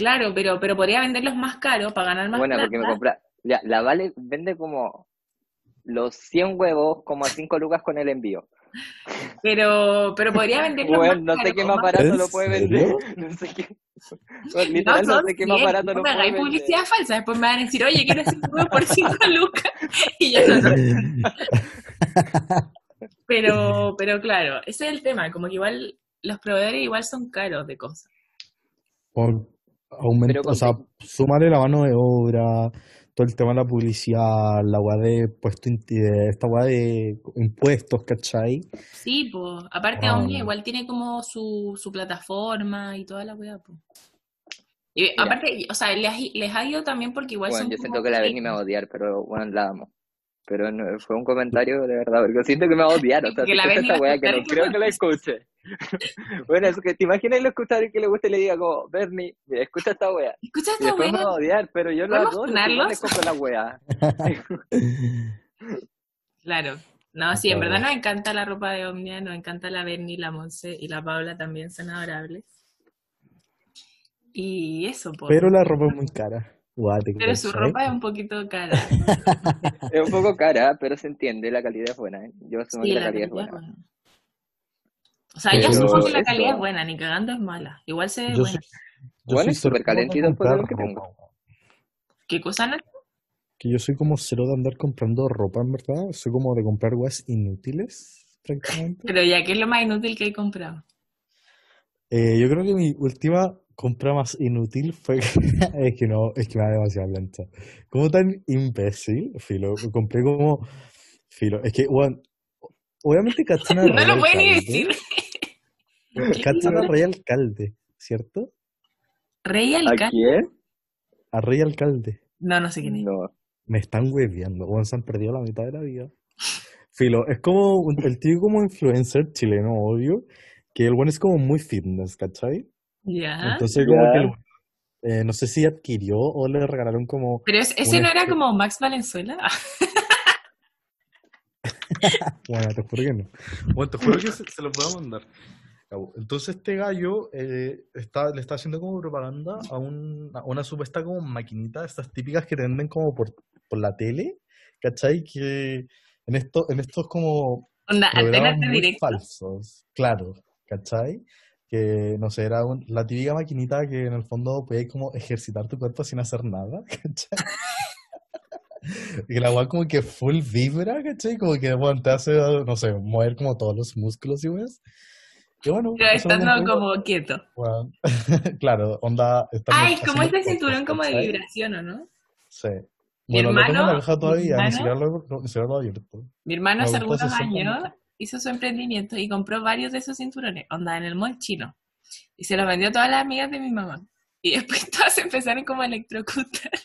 Claro, pero, pero podría venderlos más caros para ganar más Bueno, plata. porque me compra. Ya, la Vale vende como los 100 huevos como a 5 lucas con el envío. Pero, pero podría venderlos Bueno, más no sé qué más barato ¿En lo puede serio? vender. No sé qué. Bueno, literal, no, sé qué más 100, barato no lo me puede hagáis vender. publicidad falsa, después me van a decir, oye, quiero hacer un huevo por 5 lucas. Y ya no, no. Pero, pero claro, ese es el tema, como que igual los proveedores igual son caros de cosas. Por aumento, Pero o sea, sumarle la mano de obra, todo el tema de la publicidad, la weá de puesto, esta weá de impuestos, ¿cachai? Sí, pues, aparte Ah. Igual tiene como su, su plataforma y toda la weá, pues. Y Mira. aparte, o sea, les, ha- les ha ido también porque igual Bueno, son yo siento que la Berni me va a odiar, pero bueno, la amo. Pero no, fue un comentario de verdad, porque siento que me va a odiar. O sea, Que la esta va a weá, que no y creo no que la escuche. Bueno, es que te imaginas lo escuchar y que le guste y le diga como, Bernie, mira, escucha esta weá. Escucha Y esta después me wea. va a odiar, pero yo igual le compro la weá. Claro. No, sí, en verdad nos encanta la ropa de Omnia, nos encanta la Berni, la Monse y la Paula también son adorables. Y eso, pues. Pero la ropa es muy cara. Pero su ropa es un poquito cara. Es un poco cara, pero se entiende, la calidad es buena. ¿eh? Yo asumo Sí, que la la calidad es calidad es buena. buena. O sea, Pero yo asumo que la calidad es buena, ni cagando es mala. Igual se ve Yo buena. soy, yo Bueno, soy es súper calentito de lo que tengo. ¿Qué cosa, Nacho? Que yo soy como cero de andar comprando ropa, en verdad. Soy como de comprar weas inútiles, prácticamente. Pero ya, ¿qué es lo más inútil que he comprado? Eh, yo creo que mi última compra más inútil fue es que no, es que me da demasiada lenta. Como tan imbécil, filo, compré como filo, es que weón, obviamente cachan a No lo puede ni decir. Cachan a Rey Alcalde, ¿cierto? ¿Rey ¿A Alcalde? quién? A Rey Alcalde. No, no sé quién es. No. Me están hueviando, weón, se han perdido la mitad de la vida. Filo, es como un- el tío como influencer chileno, obvio, que el weón es como muy fitness, ¿cachai? Ya. Entonces como Ya. que eh, no sé si adquirió o le regalaron como Pero es- ese no era como Max Valenzuela. Bueno, te juro que no. Bueno, te juro que se, se los voy a mandar. Entonces este gallo eh, está, le está haciendo como propaganda a, un- a una supuesta como maquinita, estas típicas que te venden como por, por la tele, ¿cachai? Que en, esto, en estos como Onda, muy directo. falsos, claro, ¿cachai? Que, no sé, era un- la típica maquinita que en el fondo podías como ejercitar tu cuerpo sin hacer nada, ¿cachai? Y la weá como que full vibra, ¿cachai? Como que, bueno, te hace, no sé, mover como todos los músculos y weas. Y bueno, Pero lo estando como quieto. weón. Claro, onda... Ay, como haciendo este cinturón como de vibración, ¿o no? Sí. Mi Bueno, lo hermano- caja mi todavía, ni hermano- siquiera lo, no, ni siquiera lo abierto. Mi hermano hace algunos años. Hizo su emprendimiento y compró varios de esos cinturones, onda en el mall chino. Y se los vendió a todas las amigas de mi mamá. Y después todas empezaron como a electrocutar.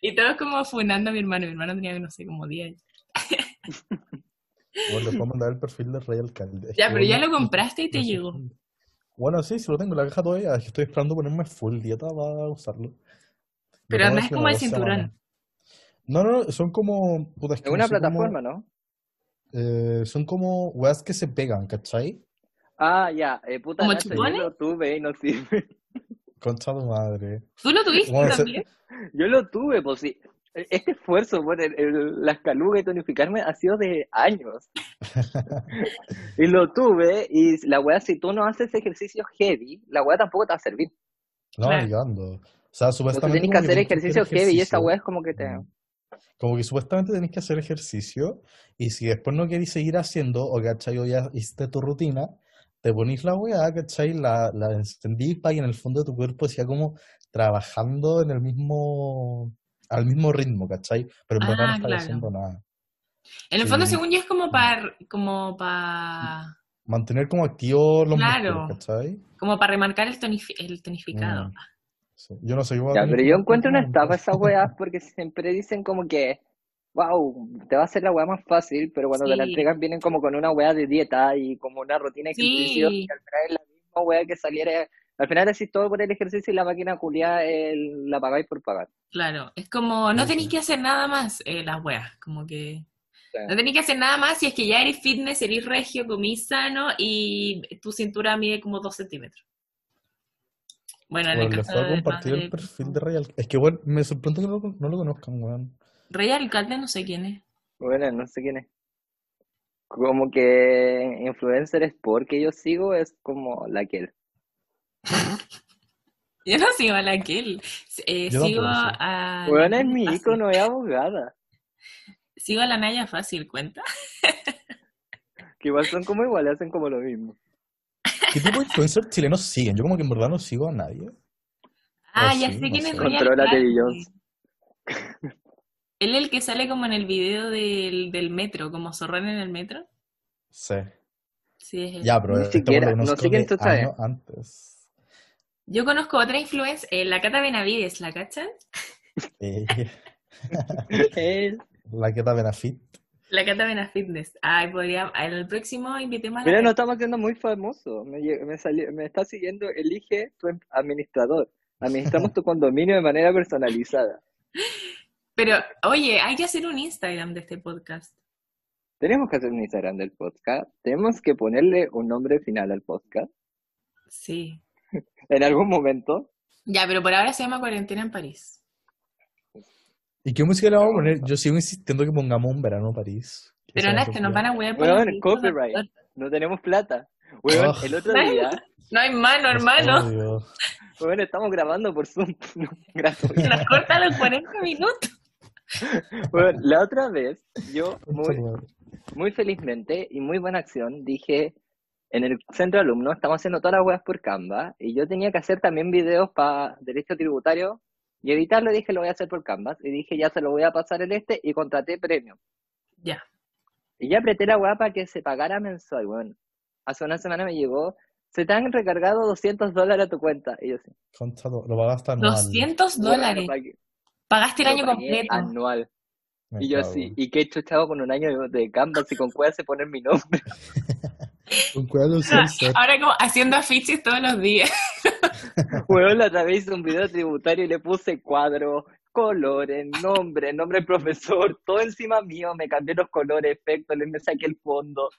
Y todos como funando a mi hermano. Mi hermano tenía, no sé, como 10 años. Bueno, les puedo mandar el perfil del Rey Alcalde. Ya, pero ya lo compraste y te llegó. Bueno, sí, sí lo tengo en la caja todavía. Estoy esperando ponerme full dieta para usarlo. Pero no es como como el cinturón. No, no, no, son como... puta, es que Es no una cómo- plataforma, ¿no? eh, son como weas que se pegan, ¿cachai? Ah, ya, eh, puta ¿Como Nacho, yo lo tuve y no sirve. Concha de madre. ¿Tú lo tuviste Bueno, se- también? Yo lo tuve, pues sí. Este esfuerzo por el- el- las calugas y tonificarme ha sido de años. y lo tuve, y la weá, si tú no haces ejercicio heavy, la weá tampoco te va a servir. No, Claro. O sea, supuestamente tenés que como hacer ejercicio heavy y esa weá es como que te... Mm. Como que supuestamente tenés que hacer ejercicio y si después no querés seguir haciendo o cachai o ya hiciste tu rutina, te ponís la weá, cachai, la, la encendís para que en el fondo de tu cuerpo sea como trabajando en el mismo, al mismo ritmo, cachai, pero en verdad no Ah, estás claro. haciendo nada. En el fondo, Sí. según yo, es como para como para Mantener como activos los Claro. músculos, cachai. como para remarcar el, tonifi- el tonificado. Mm. Sí. Yo no sé, yo voy a Ya, tener pero que yo encuentro una estafa esas weas porque siempre dicen como que, wow, te va a hacer la weá más fácil, pero cuando te la entregan vienen como con una weá de dieta y como una rutina de ejercicio Sí. y al final es la misma weá que saliera. Al final decís todo por el ejercicio y la máquina culiada el- la pagáis por pagar. Claro, es como no tenéis que hacer nada más eh, las weas, como que Sí. no tenéis que hacer nada más si es que ya eres fitness, eres regio, comís sano y tu cintura mide como dos centímetros. Bueno, en el Bueno, les caso madre- el perfil de Real. Es que, bueno, me sorprende que no, lo- no lo conozcan, weón. Rey Alcalde no sé quién es. Bueno, no sé quién es. Como que influencer sport que yo sigo es como la que él. Yo no sigo a la que él. Eh, sigo a. Bueno, es mi Fácil. icono, es abogada. Sigo a la Naya Fácil, cuenta. Que igual son como iguales, hacen como lo mismo. ¿Qué tipo de influencers chilenos siguen? Yo como que en verdad no sigo a nadie. Ah, ya sí, sé no quién es. Teddy Jones. Él es el que sale como en el video del, del metro, como zorrón en el metro. Sí. Sí, es él. Ya, pero Ni este siquiera, no sé quién tú sabes. antes. Yo conozco otra influencer, eh, la Cata Benavides, ¿la cachan? Eh, la que está Benafit. La Cata Benafitness. Ay, podría, en el próximo invitemos a la Mira, nos estamos haciendo muy famosos. Me, lle- me, salió- me está siguiendo, elige tu em- administrador. Administramos tu condominio de manera personalizada. Pero, oye, hay que hacer un Instagram de este podcast. Tenemos que hacer un Instagram del podcast. Tenemos que ponerle un nombre final al podcast. Sí. En algún momento. Ya, pero por ahora se llama Cuarentena en París. ¿Y qué música le vamos a poner? Yo sigo insistiendo que pongamos un verano en París. Que Pero sea Nacho, nos van a huear por de copyright. No tenemos plata. Weón, Ugh. el otro día, No hay mano, hermano. Weón, estamos grabando por Zoom. No. Se nos corta los 40 minutos. Weón, la otra vez, yo muy, muy felizmente y muy buena acción dije, en el centro de alumnos estamos haciendo todas las weas por Canva y yo tenía que hacer también videos para derecho tributario y editarlo dije lo voy a hacer por Canvas y dije ya se lo voy a pasar el este y contraté premium. Ya. Y ya apreté la wea para que se pagara mensual, weón. Hace una semana me llegó, se te han recargado 200 dólares a tu cuenta. Y yo sí. Concha tu- lo pagaste anual. 200 bueno, dólares. Pagaste el lo año completo. Anual. Me Y yo así, ¿y qué chuchado con un año de, Canvas y con cuevas se poner mi nombre? Con ser. Ahora como haciendo afiches todos los días. Weón, la otra vez hice un video tributario y le puse cuadros, colores, nombre, nombre del profesor, todo encima mío, me cambié los colores, efectos, le me saqué el fondo.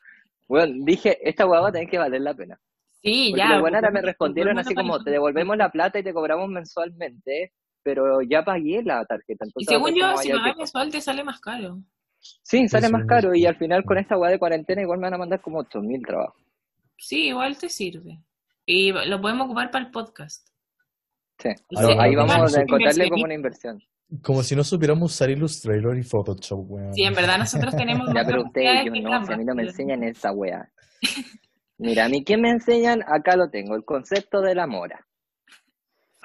Weón, dije, esta weá va a tener que valer la pena. Sí, Porque ya. los buenos ahora me respondieron así bueno, como, te devolvemos la plata y te cobramos mensualmente, pero ya pagué la tarjeta. Y Entonces, según yo, si pagas mensual te sale más caro. Sí, sale más caro y al final con esta weá de cuarentena igual me van a mandar como 8000 trabajos. Sí, igual te sirve. Y lo podemos ocupar para el podcast. Sí, ahí vamos a encontrarle como una inversión. Como si no supiéramos usar Illustrator y Photoshop, weón. Sí, en verdad nosotros tenemos Ya, más pero ustedes, no, si a mí no me enseñan esa weá. Mira, a mí, ¿qué me enseñan? Acá lo tengo, el concepto de la mora.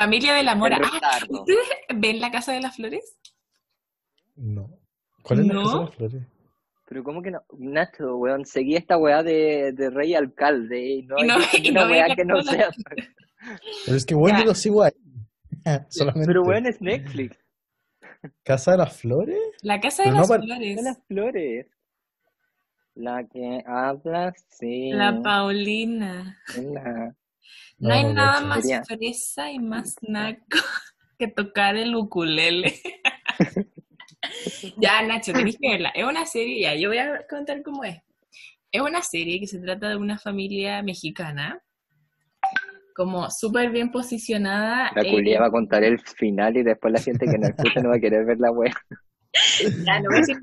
Familia de la Mora. Ah, retardo. ¿Ustedes ven la Casa de las Flores? No. ¿Cuál es la casa de las flores? Pero ¿cómo que no? Nacho, weón, seguí esta weá de, de rey alcalde y no Y no- hay y una no weá que no sea... Pero es que bueno, yo lo sigo ahí. Solamente. Pero weón, es Netflix. ¿Casa de las flores? La Casa de Pero las Flores. De las flores. La que habla así. La Paulina. la- No, No, hay no, nada más sería- fresa y más naco que tocar el ukulele. ya, Nacho, tenés que verla. Es una serie, ya, yo voy a contar cómo es. Es una serie que se trata de una familia mexicana, como súper bien posicionada. La culia va a contar el final y después la gente que no escucha no va a querer ver la weá. Ya, no voy a decir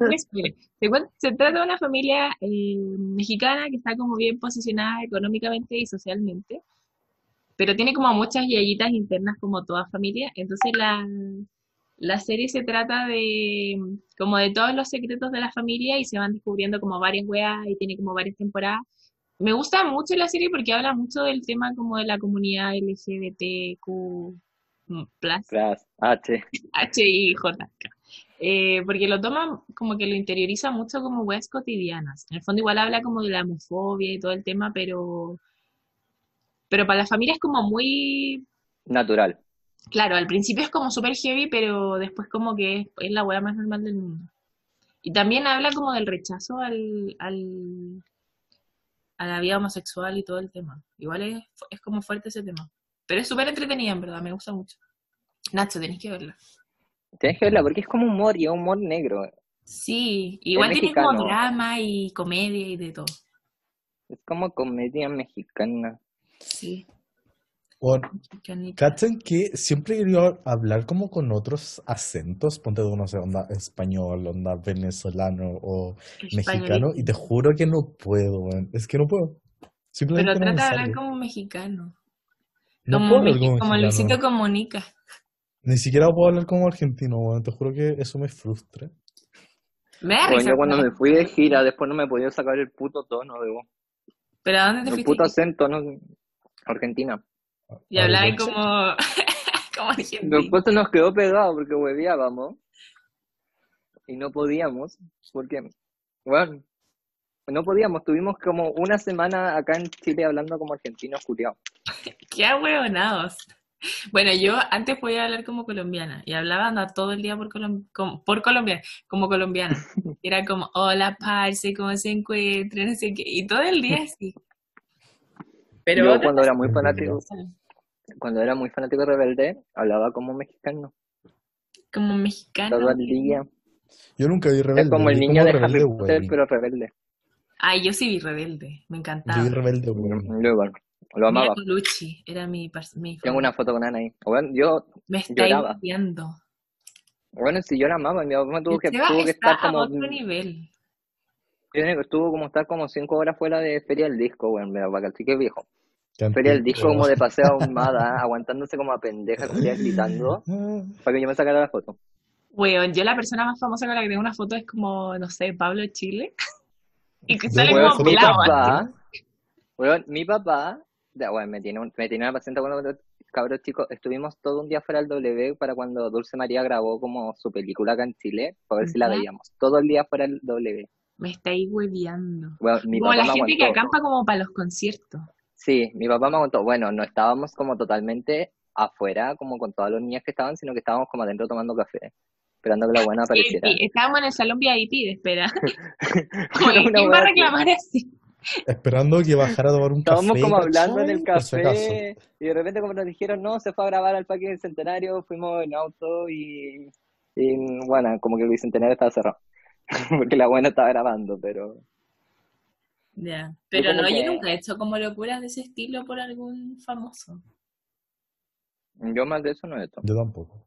que me se trata de una familia eh, mexicana que está como bien posicionada económicamente y socialmente, pero tiene como muchas yayitas internas como toda familia. Entonces la, la serie se trata de como de todos los secretos de la familia y se van descubriendo como varias weas y tiene como varias temporadas. Me gusta mucho la serie porque habla mucho del tema como de la comunidad LGBTQ+. Tras H. H I J. Eh, porque lo toma como que lo interioriza mucho como weas cotidianas. En el fondo igual habla como de la homofobia y todo el tema, pero pero para la familia es como muy Natural. Claro, al principio es como súper heavy, pero después como que es, es la wea más normal del mundo. Y también habla como del rechazo al, al a la vida homosexual y todo el tema. Igual es, es como fuerte ese tema. Pero es súper entretenida, en verdad, me gusta mucho. Nacho, tenés que verla. Tienes que verla porque es como humor y es humor negro. Sí, igual tiene mexicano. como drama y comedia y de todo. Es como comedia mexicana. Sí. ¿Cachan que siempre he querido hablar como con otros acentos? Ponte de no sé, onda español, onda venezolano o mexicano, y te juro que no puedo, weón. Es que no puedo. Simplemente Pero no me trata de hablar sale. como mexicano. No como, puedo hablar como como mexicano. Luisito Comunica. Ni siquiera puedo hablar como argentino, weón. Te juro que eso me frustra. Me da Bueno, risa. yo cuando me fui de gira, después no me podía sacar el puto tono de voz. Pero ¿a dónde te El fuiste? puto acento, ¿no? Argentina. Y hablaba ahí como, como argentino. Se nos quedó pegado porque hueveábamos. Y no podíamos. Porque, bueno, no podíamos, tuvimos como una semana acá en Chile hablando como argentinos culiados. Qué ahueonados. Bueno, yo antes podía hablar como colombiana y hablaba anda, todo el día por, colom como, por colombiana, como colombiana. Era como, hola, parce, ¿cómo se encuentran? No sé qué, y todo el día así. Pero Yo cuando era muy fanático, cuando era muy fanático de Rebelde, hablaba como mexicano, como mexicano. todo el día. Yo nunca vi Rebelde. Es como el niño de Rebelde, Harry Potter, güey. pero rebelde. Ay, yo sí vi Rebelde, me Yo encantaba. vi Rebelde, güey. Yo igual, lo amaba. Colucci era mi, mi Tengo una foto con Ana ahí. Bueno, yo, Me está lloraba. viendo. bueno, si yo la amaba, mi mamá tuvo que, tuvo que estar como, a otro nivel. estuvo como estar como cinco horas fuera de Feria del Disco, bueno, mira, para que es viejo. Feria antiguo. Disco como de paseo ahumada, aguantándose como a pendeja, culiá, gritando, para que yo me sacara la foto. Weón, yo la persona más famosa con la que tengo una foto es como, no sé, Pablo Chile. Y que sale como mi pelado. papá, weón, mi papá, bueno, me tiene, un- me tiene una paciente cuando cabros chicos, estuvimos todo un día fuera del W para cuando Dulce María grabó como su película acá en Chile, para ver si la veíamos. Todo el día fuera del W. Me estáis hueviando. Bueno, mi Como la gente que acampa como para los conciertos. Sí, mi papá me aguantó. Bueno, no estábamos como totalmente afuera, como con todas las niñas que estaban, sino que estábamos como adentro tomando café, esperando que la buena apareciera. Sí, estábamos en el salón VIP de espera. Era Oye, ¿quién va a reclamar así? Esperando que bajara a tomar un café. Estábamos como hablando en el café y de repente como nos dijeron, no, se fue a grabar al Parque del Centenario, fuimos en auto y, y, bueno, como que el Bicentenario estaba cerrado, porque la buena estaba grabando, pero Ya. Pero como no, que- yo nunca he hecho como locuras de ese estilo por algún famoso, yo más de eso no he hecho. Yo tampoco.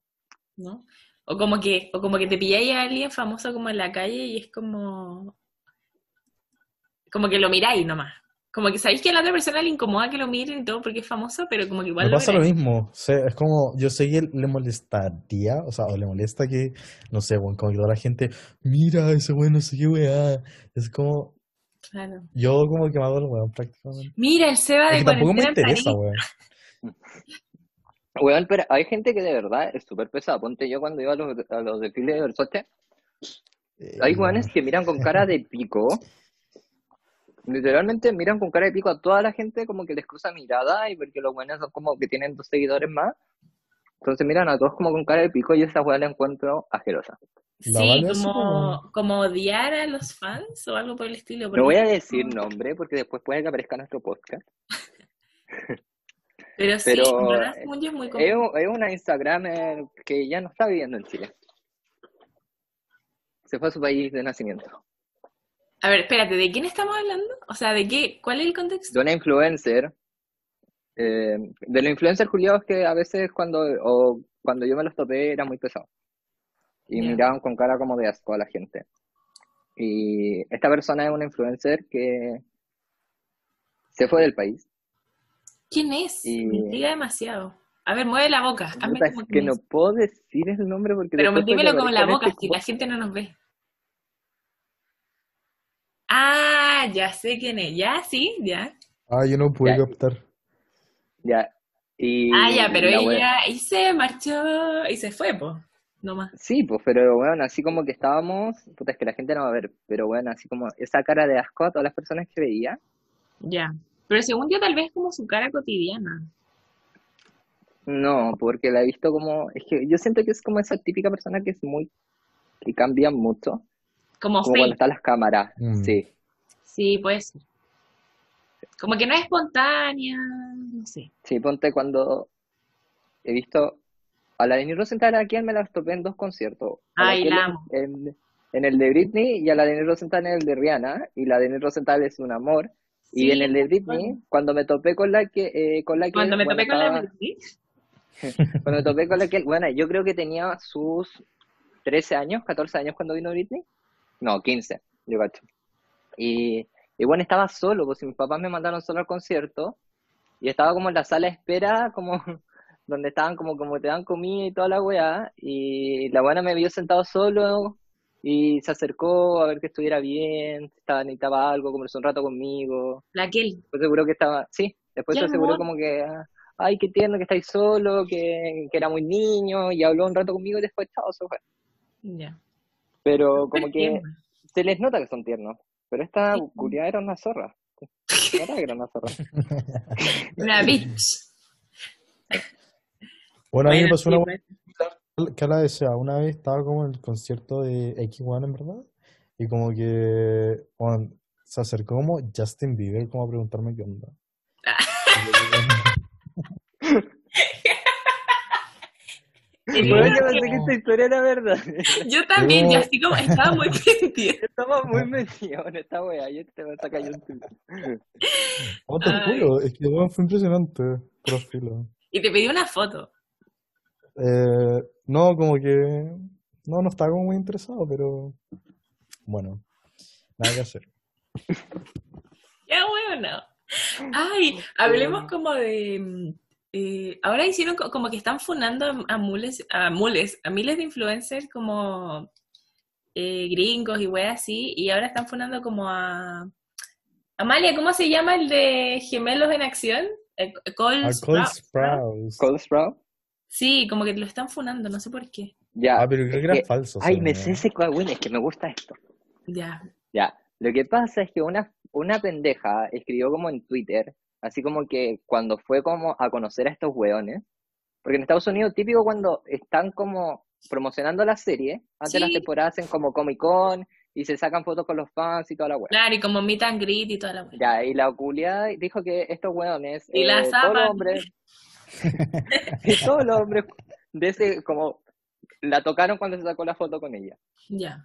¿no? O como que, o como que te pilláis a alguien famoso como en la calle y es como, como que lo miráis nomás. Como que sabéis que a la otra persona le incomoda que lo miren y todo porque es famoso, pero como que igual Me lo pasa lo mismo. es como, yo sé que le molestaría, o sea, o le molesta que, no sé, bueno, como que toda la gente, mira, ese weón, no sé qué weá. Es como, Claro. yo como que me hago el weón prácticamente. Mira, el Seba Es de que tampoco me interesa, weón. Weón, pero hay gente que de verdad es súper pesada. Ponte yo cuando iba a los, a los desfiles de Versace, hay Eh, weones que miran con cara de pico. Literalmente miran con cara de pico a toda la gente como que les cruza mirada y porque los buenos son como que tienen dos seguidores más. Entonces miran a todos como con cara de pico y esa weá la encuentro asquerosa. La Sí, como, como- odiar a los fans o algo por el estilo. No voy a decir nombre porque después puede que aparezca nuestro podcast. Pero sí, pero, verdad, es muy Es, común. es una Instagramer que ya no está viviendo en Chile. Se fue a su país de nacimiento. A ver, espérate, ¿de quién estamos hablando? O sea, ¿de qué? ¿Cuál es el contexto? de una influencer, eh, de los influencers juliados que a veces cuando, o cuando yo me los topé era muy pesado. Y miraban con cara como de asco a la gente. Y esta persona es una influencer que se fue del país. ¿Quién es? Y- Me intriga demasiado. A ver, mueve la boca. hazme Puta, como es que quién no es. puedo decir el nombre porque Pero dímelo como la boca, este si la podcast. gente no nos ve. Ah, ya sé quién es. Ya, sí, ya. Ah, yo no pude Ya. captar. Ya. Y Ah, ya, pero la ella wea- y se marchó y se fue, pues. No más. Sí, pues, pero bueno, así como que estábamos, puta, es que la gente no va a ver, pero bueno, así como esa cara de asco a todas las personas que veía, Ya. Pero según yo, tal vez como su cara cotidiana. No, porque la he visto como, es que yo siento que es como esa típica persona que es muy, que cambia mucho, Como como cuando están las cámaras, Mm. sí. Sí, puede ser. Como que no es espontánea, no sé. Sí, ponte cuando he visto a la Denise Rosenthal aquí me la topé en dos conciertos. Ay, la amo. En, en el de Britney y a la Denise Rosenthal en el de Rihanna, y la Denise Rosenthal es un amor. Y Sí, en el de Britney, bueno. cuando me topé con la que, eh, con la que, Cuando me bueno, topé con la estaba- Britney, Cuando me topé con la que, bueno, yo creo que tenía sus 13 años, 14 años cuando vino Britney. No, 15, yo cacho. Y, y bueno, estaba solo, pues si mis papás me mandaron solo al concierto, y estaba como en la sala de espera, como donde estaban como, como te dan comida y toda la weá, y la buena me vio sentado solo, y se acercó a ver que estuviera bien, estaba, necesitaba algo, conversó un rato conmigo, la Kelly. después seguro que estaba, sí, después se aseguró amor. como que, ay, qué tierno que estáis solo, que, que era muy niño, y habló un rato conmigo y después, chao, se fue. Ya. Pero como que se les nota que son tiernos. Pero esta curia era una zorra. Era que era una zorra. Una bitch. Bueno, a mí me pasó una sí, buena pues. que la desea. Una vez estaba como en el concierto de X1 en verdad. Y como que bueno, se acercó como Justin Bieber como a preguntarme qué onda. Y Bueno, yo pensé que esta historia era verdad. Yo también, yo Yo- así como estaba muy pendiente. Estaba muy metido en esta wea y este me está cayendo en Oh, te Ay. juro, es que bueno, fue impresionante. Pero filo. Y te pedí una foto. Eh, no, como que no, no estaba como muy interesado, pero bueno, nada que hacer. Ya bueno. Ay, hablemos como de. Eh, ahora hicieron co- como que están funando a, mules, a mules, a miles de influencers como eh, gringos y weas así, y ahora están funando como a. Amalia, ¿cómo se llama el de Gemelos en Acción? Eh, Cole A Cole Sprout- Sprouse. Cole Sprout. Sí, como que lo están funando, no sé por qué. Ya. Ah, pero creo que era que- falso. Ay, me sé ese bueno, es que me gusta esto. Ya. Ya, lo que pasa es que una, una pendeja escribió como en Twitter, así como que cuando fue como a conocer a estos weones, porque en Estados Unidos típico cuando están como promocionando la serie, antes de las Sí. temporadas hacen como Comic Con y se sacan fotos con los fans y toda la wea. Claro, y como meet and greet y toda la wea. Ya, y la oculia dijo que estos weones, Y la eh, todos los hombres, todos los hombres de ese, como, la tocaron cuando se sacó la foto con ella. Ya.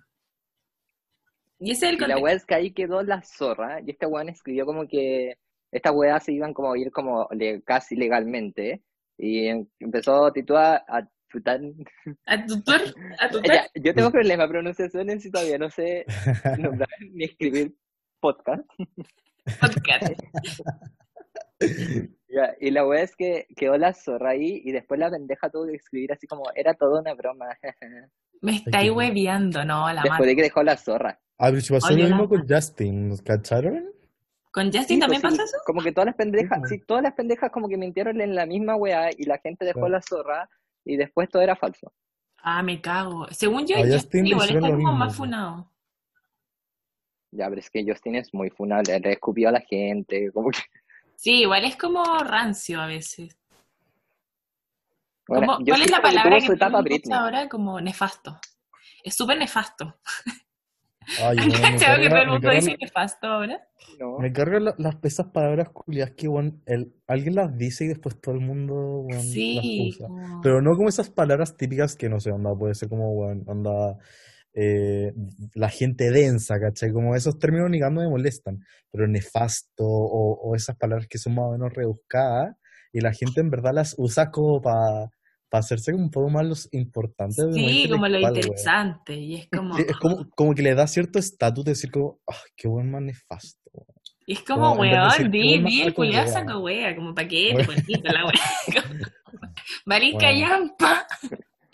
Y ese es el Y la weá es que ahí quedó la zorra, y este weón escribió como que estas weas se iban como a ir como le- casi legalmente, y em- empezó a titular a tutar. A tu tour, a tu Ya, yo tengo problemas de pronunciación y todavía no sé nombrar ni escribir podcast. podcast. Ya, y la weá es que quedó la zorra ahí, y después la pendeja tuvo que escribir así como, era toda una broma, Me estáis hueviando, no, la después madre. de que dejó la zorra. Ah, pero si pasó Oye, lo mismo la- con Justin, ¿cacharon? ¿Con Justin Sí, también pues sí, pasa eso? Como que todas las pendejas, Sí, sí, todas las pendejas como que mintieron en la misma weá y la gente dejó Claro. la zorra y después todo era falso. Ah, me cago. Según yo, A Justin Justin igual está como mismo, más funado. Ya, pero es que Justin es muy funable, le escupió a la gente, como que... Sí, igual es como rancio a veces. Bueno, Como- ¿Cuál es la que palabra que usa ahora? Como nefasto. Es súper nefasto. Ay, ¿Han bueno, me cachado que todo carga- el mundo dice nefasto ahora? ¿no? Me cargan la- las esas palabras culiadas que weón, el, alguien las dice y después todo el mundo Sí. las usa. como- Pero no como esas palabras típicas que no sé, onda, puede ser como, weón, onda, eh, la gente densa, ¿cachai? Como esos términos ni me molestan, pero nefasto o, o esas palabras que son más o menos rebuscadas y la gente en verdad las usa como para hacerse un poco más los importantes. Sí, como lo interesante. Y es como, Sí, Es como, como que le da cierto estatus de decir como, ah, qué buen más nefasto. y es como weón, buen di, el wea. saco wea, como pa' qué, la wea. Marica Bueno. yampa.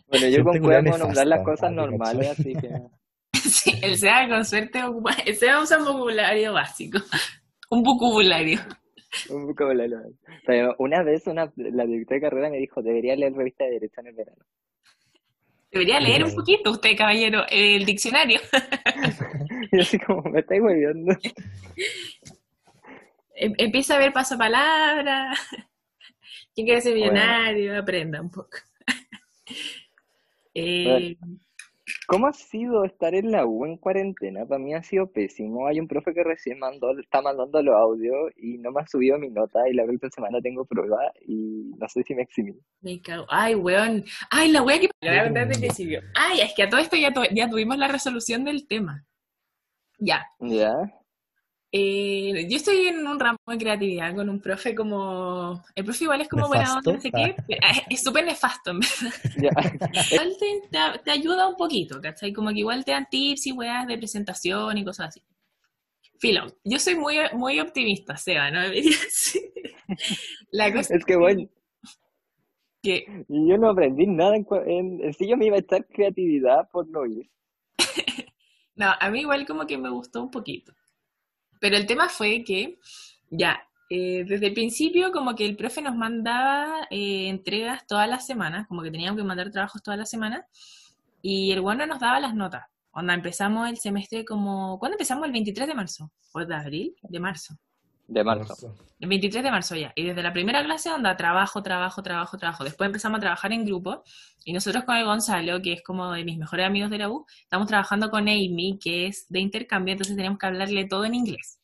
Bueno, yo Gente con puedo nombrar las cosas ¿cachai? normales, así que... Sí, el SEA con suerte ocupa, el SEA usa un vocabulario básico. Un vocabulario. Un vocabulario. Pero una vez una, la directora de carrera me dijo, debería leer revista de derecho en el verano. Debería leer un poquito usted, caballero, el diccionario. Y yo así como, me estáis hueviando. Em- Empieza a ver pasapalabra. ¿Quién quiere ser Bueno. millonario? Aprenda un poco. Eh, ¿Cómo ha sido estar en la U en cuarentena? Para mí ha sido pésimo. Hay un profe que recién mandó, está mandando los audios y no me ha subido mi nota y la próxima semana tengo prueba y no sé si me eximí. me cago. Ay, weón. Ay, la wea que... Le voy a contar desde el principio. Ay, es que a todo esto ya tuvimos la resolución del tema. Ya. ¿Ya? Eh, yo estoy en un ramo de creatividad con un profe como... El profe igual es como buena onda, no sé qué. Es- Es súper nefasto, en verdad. Igual te, ayuda un poquito, ¿cachai? Como que igual te dan tips y weas de presentación y cosas así. Filo, yo soy muy, muy optimista, Seba, ¿no? La cosa Es que bueno, que yo no aprendí nada en, en, en sí yo me iba a echar creatividad por no ir. No, a mí igual como que me gustó un poquito. Pero el tema fue que, ya, eh, desde el principio como que el profe nos mandaba eh, entregas todas las semanas, como que teníamos que mandar trabajos todas las semanas, y el bueno nos daba las notas. Onda, empezamos el semestre como... ¿Cuándo empezamos? ¿El 23 de marzo? ¿O de abril? De marzo. De marzo. El 23 de marzo ya. Y desde la primera clase, onda, trabajo, trabajo, trabajo, trabajo. Después empezamos a trabajar en grupo. Y nosotros con el Gonzalo, que es como de mis mejores amigos de la U, estamos trabajando con Amy, que es de intercambio, entonces tenemos que hablarle todo en inglés.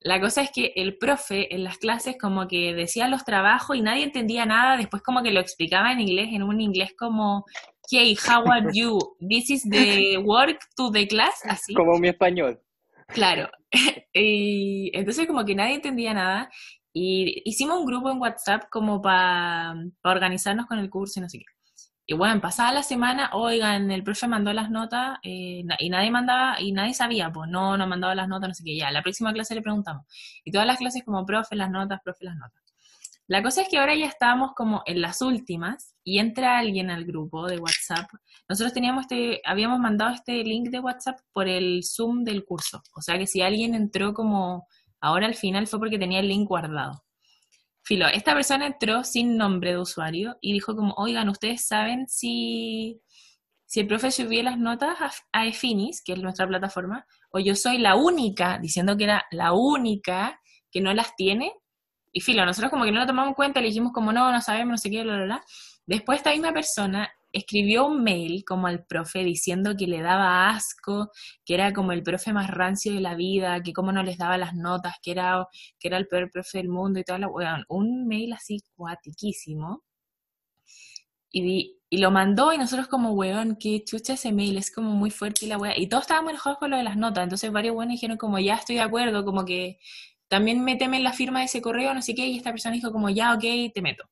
La cosa es que el profe en las clases como que decía los trabajos y nadie entendía nada, después como que lo explicaba en inglés, en un inglés como, hey, how are you? This is the work to the class, así. Como mi español. Claro. y entonces como que nadie entendía nada y hicimos un grupo en WhatsApp como para organizarnos con el curso y no sé qué. Y bueno, pasada la semana, oigan, el profe mandó las notas eh, y nadie mandaba, y nadie sabía, pues no, no mandaba las notas, no sé qué, ya, la próxima clase le preguntamos. Y todas las clases como, profe, las notas, profe, las notas. La cosa es que ahora ya estábamos como en las últimas y entra alguien al grupo de WhatsApp. Nosotros teníamos este, habíamos mandado este link de WhatsApp por el Zoom del curso. O sea que si alguien entró como ahora al final fue porque tenía el link guardado. Filo, esta persona entró sin nombre de usuario y dijo como, oigan, ¿ustedes saben si, si el profe subió las notas a, a que es nuestra plataforma, o yo soy la única, diciendo que era la única que no las tiene? Y filo, nosotros como que no lo tomamos en cuenta, le dijimos como, no, no sabemos, no sé qué, bla, bla, bla. Después esta misma persona escribió un mail como al profe diciendo que le daba asco, que era como el profe más rancio de la vida, que cómo no les daba las notas, que era, que era el peor profe del mundo y toda la weón. Un mail así cuatiquísimo. Y, y lo mandó y nosotros como weón, que chucha ese mail, es como muy fuerte y la weá. Y todos estábamos enojados con lo de las notas, entonces varios buenos dijeron como ya estoy de acuerdo, como que también méteme en la firma de ese correo, no sé qué, y esta persona dijo como ya, ok, te meto.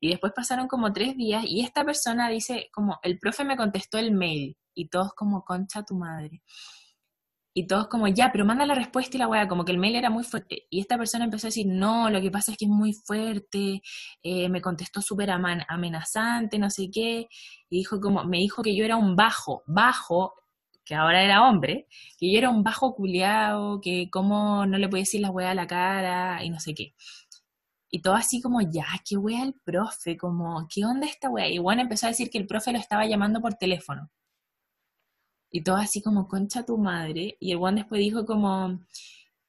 Y después pasaron como tres días y esta persona dice como, el profe me contestó el mail y todos como, concha tu madre. Y todos como, ya, pero manda la respuesta y la weá, como que el mail era muy fuerte. Y esta persona empezó a decir, no, lo que pasa es que es muy fuerte, eh, me contestó súper amenazante, no sé qué. Y dijo como, me dijo que yo era un bajo, bajo, que ahora era hombre, que yo era un bajo culiao, que cómo no le podía decir la weá a la cara y no sé qué. Y todo así como, ya, qué wea el profe, como, ¿qué onda esta wea? Y bueno, empezó a decir que el profe lo estaba llamando por teléfono. Y todo así como, concha tu madre. Y el Juan después dijo como,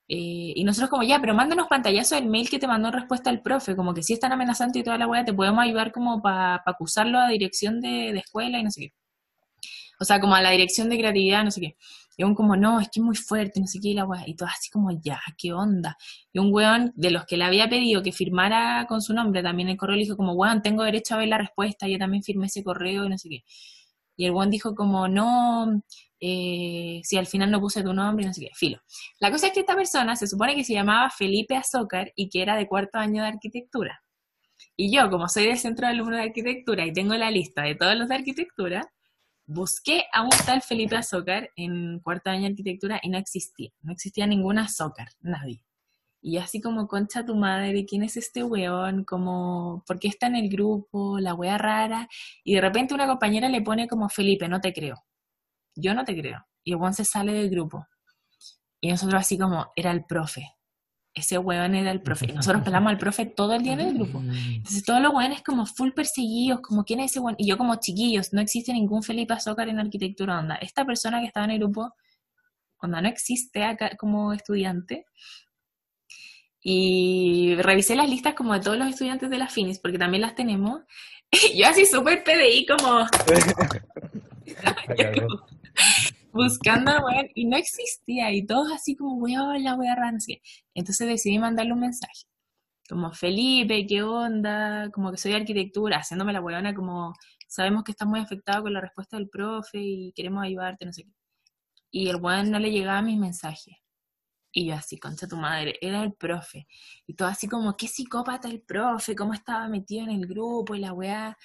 eh, y nosotros como, ya, pero mándanos pantallazo del mail que te mandó en respuesta al profe, como que si es tan amenazante y toda la wea, te podemos ayudar como para acusarlo a dirección de, de escuela y no sé qué. O sea, como a la dirección de creatividad, no sé qué. Y un como, no, es que es muy fuerte, no sé qué, y la weá. Y todo así como, ya, qué onda. Y un weón de los que le había pedido que firmara con su nombre también el correo, le dijo como, weón, tengo derecho a ver la respuesta, yo también firmé ese correo y no sé qué. Y el weón dijo como, no, eh, si al final no puse tu nombre no sé qué, filo. La cosa es que esta persona se supone que se llamaba Felipe Azócar y que era de cuarto año de arquitectura. Y yo, como soy del centro de alumnos de arquitectura y tengo la lista de todos los de arquitectura, busqué a un tal Felipe Azócar en cuarto año de arquitectura y no existía. No existía ninguna Azócar, nadie. Y así como, concha tu madre, ¿quién es este weón? Como, ¿por qué está en el grupo? La wea rara. Y de repente una compañera le pone como, Felipe, no te creo. Yo no te creo. Y el weón se sale del grupo. Y nosotros así como, era el profe ese weón era el profe. Y nosotros pelamos al profe todo el día en el grupo. Entonces todos los weones como full perseguidos, como quién es ese weón. Y yo como chiquillos, no existe ningún Felipe Azócar en arquitectura onda. Esta persona que estaba en el grupo, onda no existe acá como estudiante. Y revisé las listas como de todos los estudiantes de la FINIS, porque también las tenemos. Y yo así súper PDI como... buscando weón y no existía y todos así como weón la wea rara, así. Entonces decidí mandarle un mensaje. Como Felipe, ¿qué onda? Como que soy de arquitectura, haciéndome la weona como sabemos que estás muy afectado con la respuesta del profe y queremos ayudarte, no sé qué. Y el weón no le llegaba mis mensajes. Y yo así, concha tu madre, era el profe. Y todo así como, qué psicópata el profe, cómo estaba metido en el grupo y la weá.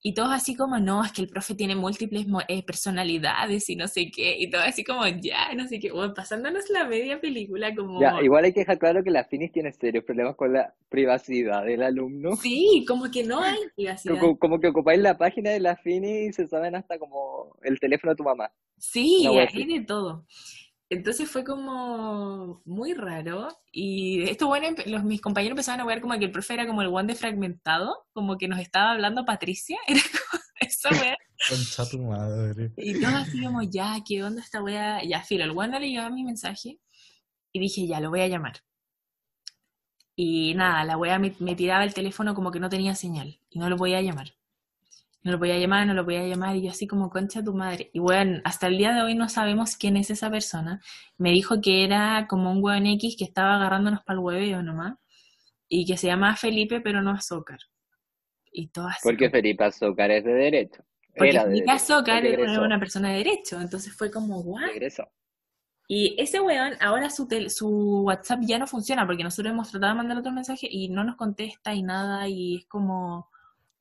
Y todos así como, no, es que el profe tiene múltiples eh, personalidades y no sé qué, y todo así como, ya, no sé qué, bueno, pasándonos la media película como... Ya, igual hay que dejar claro que la Finis tiene serios problemas con la privacidad del alumno. Sí, como que no hay privacidad. Como, como que ocupáis la página de la Finis y se saben hasta como el teléfono de tu mamá. Sí, hay de todo. Entonces fue como muy raro. Y esto, bueno, los, mis compañeros empezaban a ver como que el profe era como el guante fragmentado, como que nos estaba hablando Patricia. Era como eso, Concha tu madre. Y todos así como, ya, ¿qué onda esta wea? Ya, filo, el no le llegaba mi mensaje. Y dije, ya, lo voy a llamar. Y nada, la wea me, me tiraba el teléfono como que no tenía señal. Y no lo podía llamar. No lo podía llamar, no lo podía llamar. Y yo así como, concha tu madre. Y bueno, hasta el día de hoy no sabemos quién es esa persona. Me dijo que era como un weón X que estaba agarrándonos para el hueveo nomás. Y que se llamaba Felipe, pero no Azócar. Y todo así. Porque Felipe Azócar es de derecho. porque Era Felipe. Azócar era una persona de derecho. Entonces fue como, regresó. Y ese weón, ahora su, tel- su WhatsApp ya no funciona porque nosotros hemos tratado de mandar otro mensaje y no nos contesta y nada y es como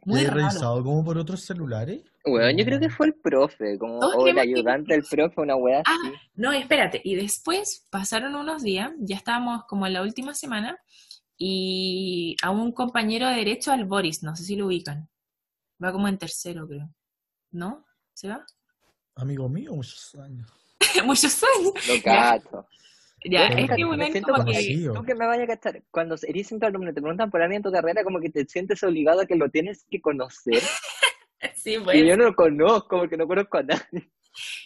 muy ¿He raro. revisado como por otros celulares? Bueno, yo creo que fue el profe, como, o el ayudante del profe, una wea Ah, así. no, espérate. Y después pasaron unos días, ya estábamos como en la última semana y a un compañero de derecho, al Boris, no sé si lo ubican. Va como en tercero, creo. ¿No? ¿Se va? Amigo mío, muchos años. Muchos años. Lo cacho. Ya, es que me siento como que... Tú que me vayas a cachar, cuando eres alumno, te preguntan por alguien en tu carrera, como que te sientes obligado a que lo tienes que conocer. Sí, Y pues. yo no lo conozco, porque no conozco a nadie.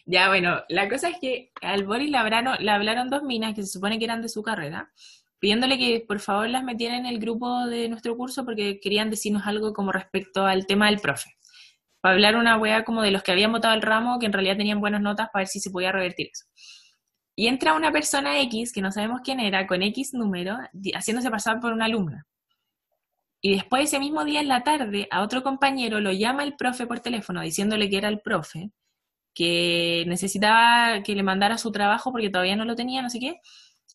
Ya, bueno, la cosa es que al Boris le hablaron, le hablaron dos minas que se supone que eran de su carrera, pidiéndole que por favor las metieran en el grupo de nuestro curso porque querían decirnos algo como respecto al tema del profe. Para hablar una wea como de los que habían votado el ramo, que en realidad tenían buenas notas, para ver si se podía revertir eso. Y entra una persona X, que no sabemos quién era, con X número, haciéndose pasar por una alumna. Y después ese mismo día en la tarde, a otro compañero lo llama el profe por teléfono diciéndole que era el profe, que necesitaba que le mandara su trabajo porque todavía no lo tenía, no sé qué.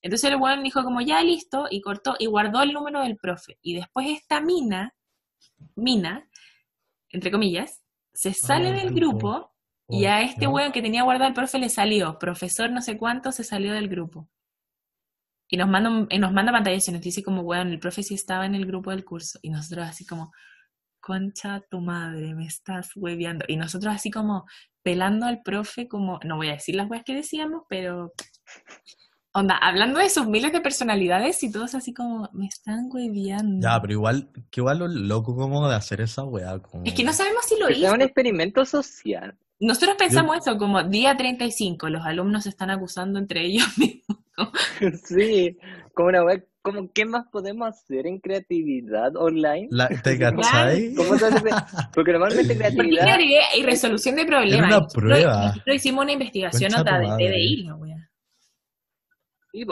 Entonces el weón dijo como ya listo y cortó y guardó el número del profe. Y después esta mina, mina, entre comillas, se sale del grupo. Y a este weón que tenía guardado el profe le salió, profesor no sé cuánto, se salió del grupo. Y nos manda, un- y nos manda pantallas y nos dice como, weón, el profe sí estaba en el grupo del curso. Y nosotros así como, concha tu madre, me estás hueveando. Y nosotros así como pelando al profe como, no voy a decir las weas que decíamos, pero... Onda, hablando de sus miles de personalidades y todos así como, me están hueveando. Ya, pero igual, que igual lo loco como de hacer esa weá. Como... Es que no sabemos si lo hizo. sea un experimento social. Nosotros pensamos eso como día 35, los alumnos se están acusando entre ellos mismos. Sí, como una wea, como qué más podemos hacer en creatividad online. La, ¿Te cachai? ¿Cómo se hace? Porque normalmente Porque creatividad, creatividad y resolución de problemas. Era una Nosotros- prueba. Nosotros hicimos una investigación nota de. PDI, la wea.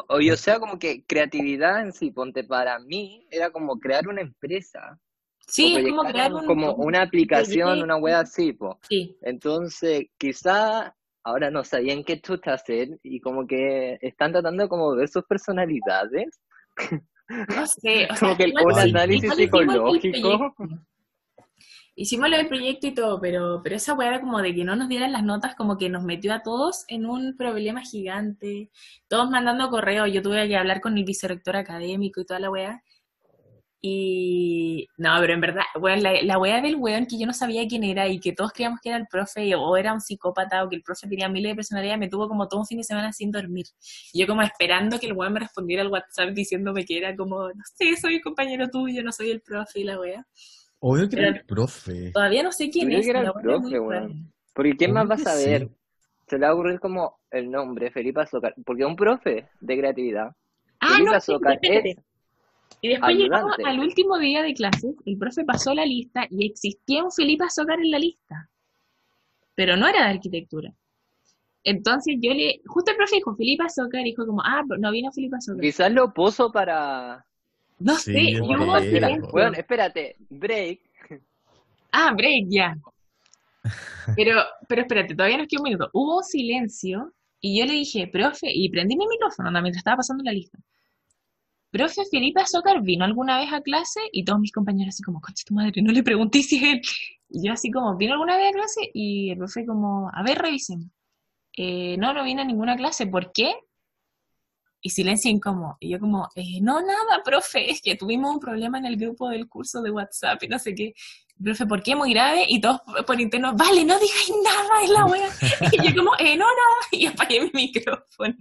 o sea, como que creatividad en sí, ponte para mí, era como crear una empresa. Sí, es como crear un- como una aplicación, una wea así, po. Sí, Entonces, quizá ahora no sabían qué chucha hacer y como que están tratando como de ver sus personalidades. no sé. O sea, Como que igual un análisis igual hicimos el psicológico. proyecto. Hicimos lo del proyecto y todo, pero, pero esa weá era como de que no nos dieran las notas, como que nos metió a todos en un problema gigante. Todos mandando correos, yo tuve que hablar con el vicerrector académico y toda la weá. Y no, pero en verdad, weón, la, la weá del weón que yo no sabía quién era y que todos creíamos que era el profe o era un psicópata o que el profe tenía miles de personalidades, me tuvo como todo un fin de semana sin dormir. Y yo como esperando que el weón me respondiera al WhatsApp diciéndome que era como, no sé, soy compañero tuyo, no soy el profe y la weá. Obvio que era Era- el profe. Todavía no sé quién creo es. que era el profe, weón. Porque ¿quién más va a Obvio saber? sí. Se le va a ocurrir como el nombre, Felipe Azócar, porque es un profe de creatividad. Ah, Felipe no, Azócar es Y después llegamos ayudante. al último día de clases, el profe pasó la lista y existía un Felipe Azócar en la lista, pero no era de arquitectura. Entonces yo le, justo el profe dijo Felipe Azócar, dijo como, ah, no vino Felipe Azócar. Quizás lo puso para... No Sí, sé, y es hubo probable. silencio. Bueno, espérate, break. Ah, break, ya. Pero, pero espérate, todavía nos queda un minuto. Hubo un silencio y yo le dije, profe, y prendí mi micrófono ¿no? mientras estaba pasando la lista. Profe, Felipe Azócar vino alguna vez a clase y todos mis compañeros así como, concha tu madre, no le pregunté si él. Y yo así como, ¿vino alguna vez a clase? Y el profe como, a ver, revisen. Eh, no, no vino a ninguna clase, ¿por qué? Y silencio incómodo. Y yo como, eh, no, nada, profe, es que tuvimos un problema en el grupo del curso de WhatsApp y no sé qué. Profe, ¿por qué? Muy grave. Y todos por interno, vale, no digáis nada, es la wea. Y yo como, eh, no, nada. Y apagué mi micrófono.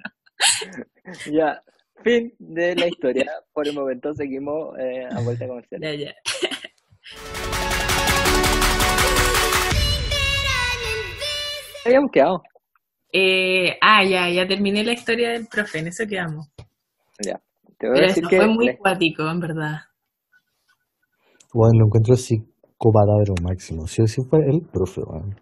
Ya, fin de la historia. Por el momento seguimos eh, a vuelta comercial. Ya, ya. habíamos quedado? Eh, ah, ya, ya terminé la historia del profe, en eso quedamos. Ya. Te voy a Pero decir eso que fue muy le- cuático, en verdad. Bueno, lo encuentro psicópata, pero máximo. Sí o sí fue el profe, weón.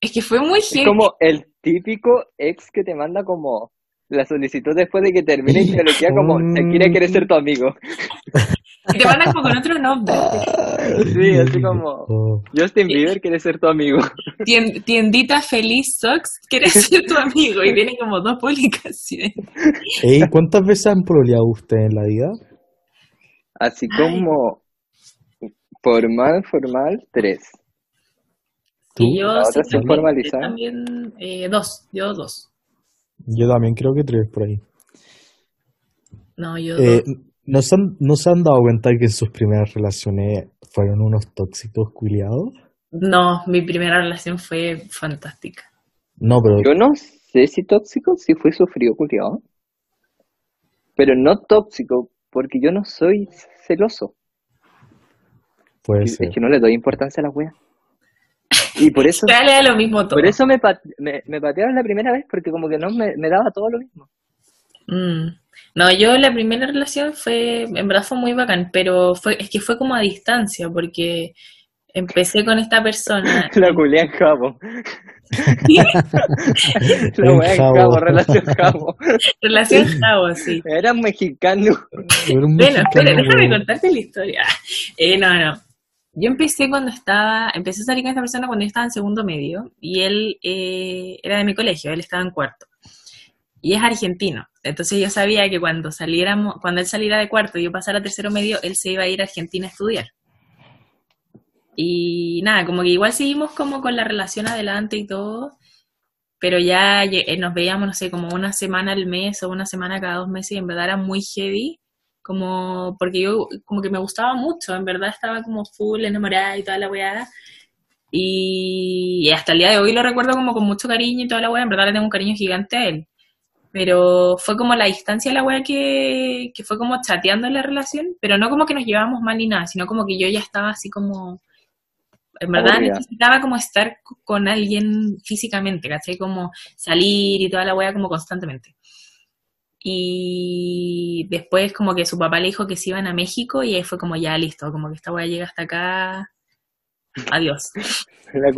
Es que fue muy es como el típico ex que te manda como la solicitud después de que termine y te bloquea como Shakira quiere ser tu amigo. Y te mandan como con otro nombre. Sí, así como Justin Bieber quiere ser tu amigo. Tien- tiendita Feliz Socks, quieres ser tu amigo. Y tiene como dos publicaciones. Ey, ¿cuántas veces han proleado usted en la vida? Así Ay. como formal, formal, tres. ¿Tú? Y yo sí también, formalizar. también eh, dos, yo dos. Yo también creo que tres por ahí. No, yo Eh. ¿no, se han, ¿No se han dado cuenta que en sus primeras relaciones fueron unos tóxicos culiados? No, mi primera relación fue fantástica. No, pero Yo no sé si tóxico, si fui sufrido, culiao. Pero no tóxico, porque yo no soy celoso. puede Es ser. que no le doy importancia a la wea. Y por eso, Dale a lo mismo todo. por eso me, me, me patearon la primera vez, porque como que no me, me daba todo lo mismo. Mm. No, yo la primera relación fue, en verdad fue muy bacán, pero fue, es que fue como a distancia, porque empecé con esta persona. La culea en jabo. La En wea en jabo. jabo, relación jabo. Relación Jabo, sí. Era mexicano. Era un Bueno, espera, mexicano, déjame weón. contarte la historia. Eh, no, no. Yo empecé cuando estaba, empecé a salir con esta persona cuando yo estaba en segundo medio y él eh, era de mi colegio, él estaba en cuarto. Y es argentino. Entonces yo sabía que cuando saliéramos, cuando él saliera de cuarto y yo pasara a tercero medio, él se iba a ir a Argentina a estudiar. Y nada, como que igual seguimos como con la relación adelante y todo, pero ya eh, nos veíamos, no sé, como una semana al mes o una semana cada dos meses y en verdad era muy heavy, como porque yo como que me gustaba mucho, en verdad estaba como full enamorada y toda la weá. Y, hasta el día de hoy lo recuerdo como con mucho cariño y toda la weá, en verdad le tengo un cariño gigante a él. Pero fue como la distancia de la weá que, que fue como chateando en la relación, pero no como que nos llevábamos mal ni nada, sino como que yo ya estaba así como, en verdad necesitaba como estar con alguien físicamente, ¿cachai? Como salir y toda la weá como constantemente. Y después como que su papá le dijo que se iban a México y ahí fue como ya listo, como que esta weá llega hasta acá. Adiós. La.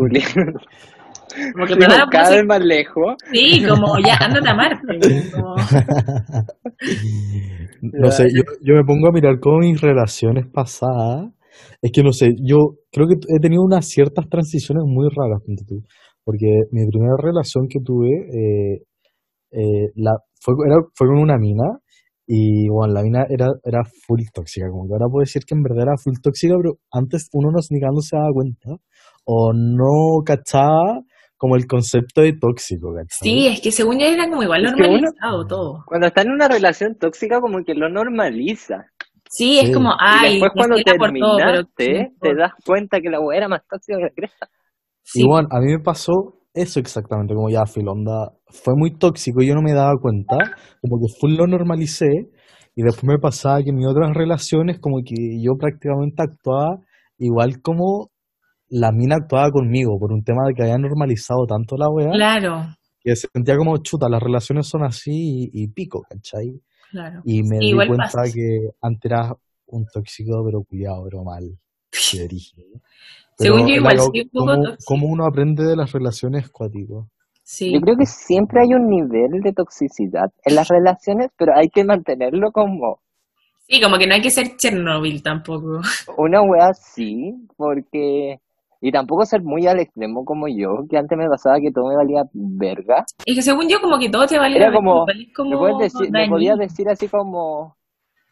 Como que cada puse- vez más lejos. Sí, como ya, ándate a Marte. como- No sé, yo, yo me pongo a mirar como mis relaciones pasadas. Es que no sé, yo creo que he tenido unas ciertas transiciones muy raras, tú. Porque mi primera relación que tuve eh, eh, la, fue, era, fue con una mina y bueno, la mina era, era full tóxica. Como que ahora puedo decir que en verdad era full tóxica, pero antes uno no, ni cuando se daba cuenta o no cachaba como el concepto de tóxico, ¿cachai? Sí, es que según yo era como igual Es que uno- normalizado todo. Cuando está en una relación tóxica, como que lo normaliza. Sí, es Sí. como, y ay, después pues cuando por todo, pero terminaste, te das cuenta que la weá era más tóxica que la cresta. Sí, Y bueno, a mí me pasó eso exactamente, como ya Filonda fue muy tóxico y yo no me daba cuenta, como que full lo normalicé y después me pasaba que en mis otras relaciones como que yo prácticamente actuaba igual como la mina actuaba conmigo por un tema de que había normalizado tanto la weá claro, que sentía como chuta, las relaciones son así y, y pico, ¿cachai? claro. Y me Sí, di cuenta que antes era un tóxico pero cuidado, pero mal. Según yo igual soy un poco ¿cómo, uno aprende de las relaciones cuáticos? Sí, Yo creo que siempre hay un nivel de toxicidad en las relaciones, pero hay que mantenerlo como sí, como que no hay que ser Chernobyl tampoco. una weá así, porque... Y tampoco ser muy al extremo como yo, que antes me pasaba que todo me valía verga. Es que según yo como que todo te vale Era como, es como me, puedes decir, me podías decir así como,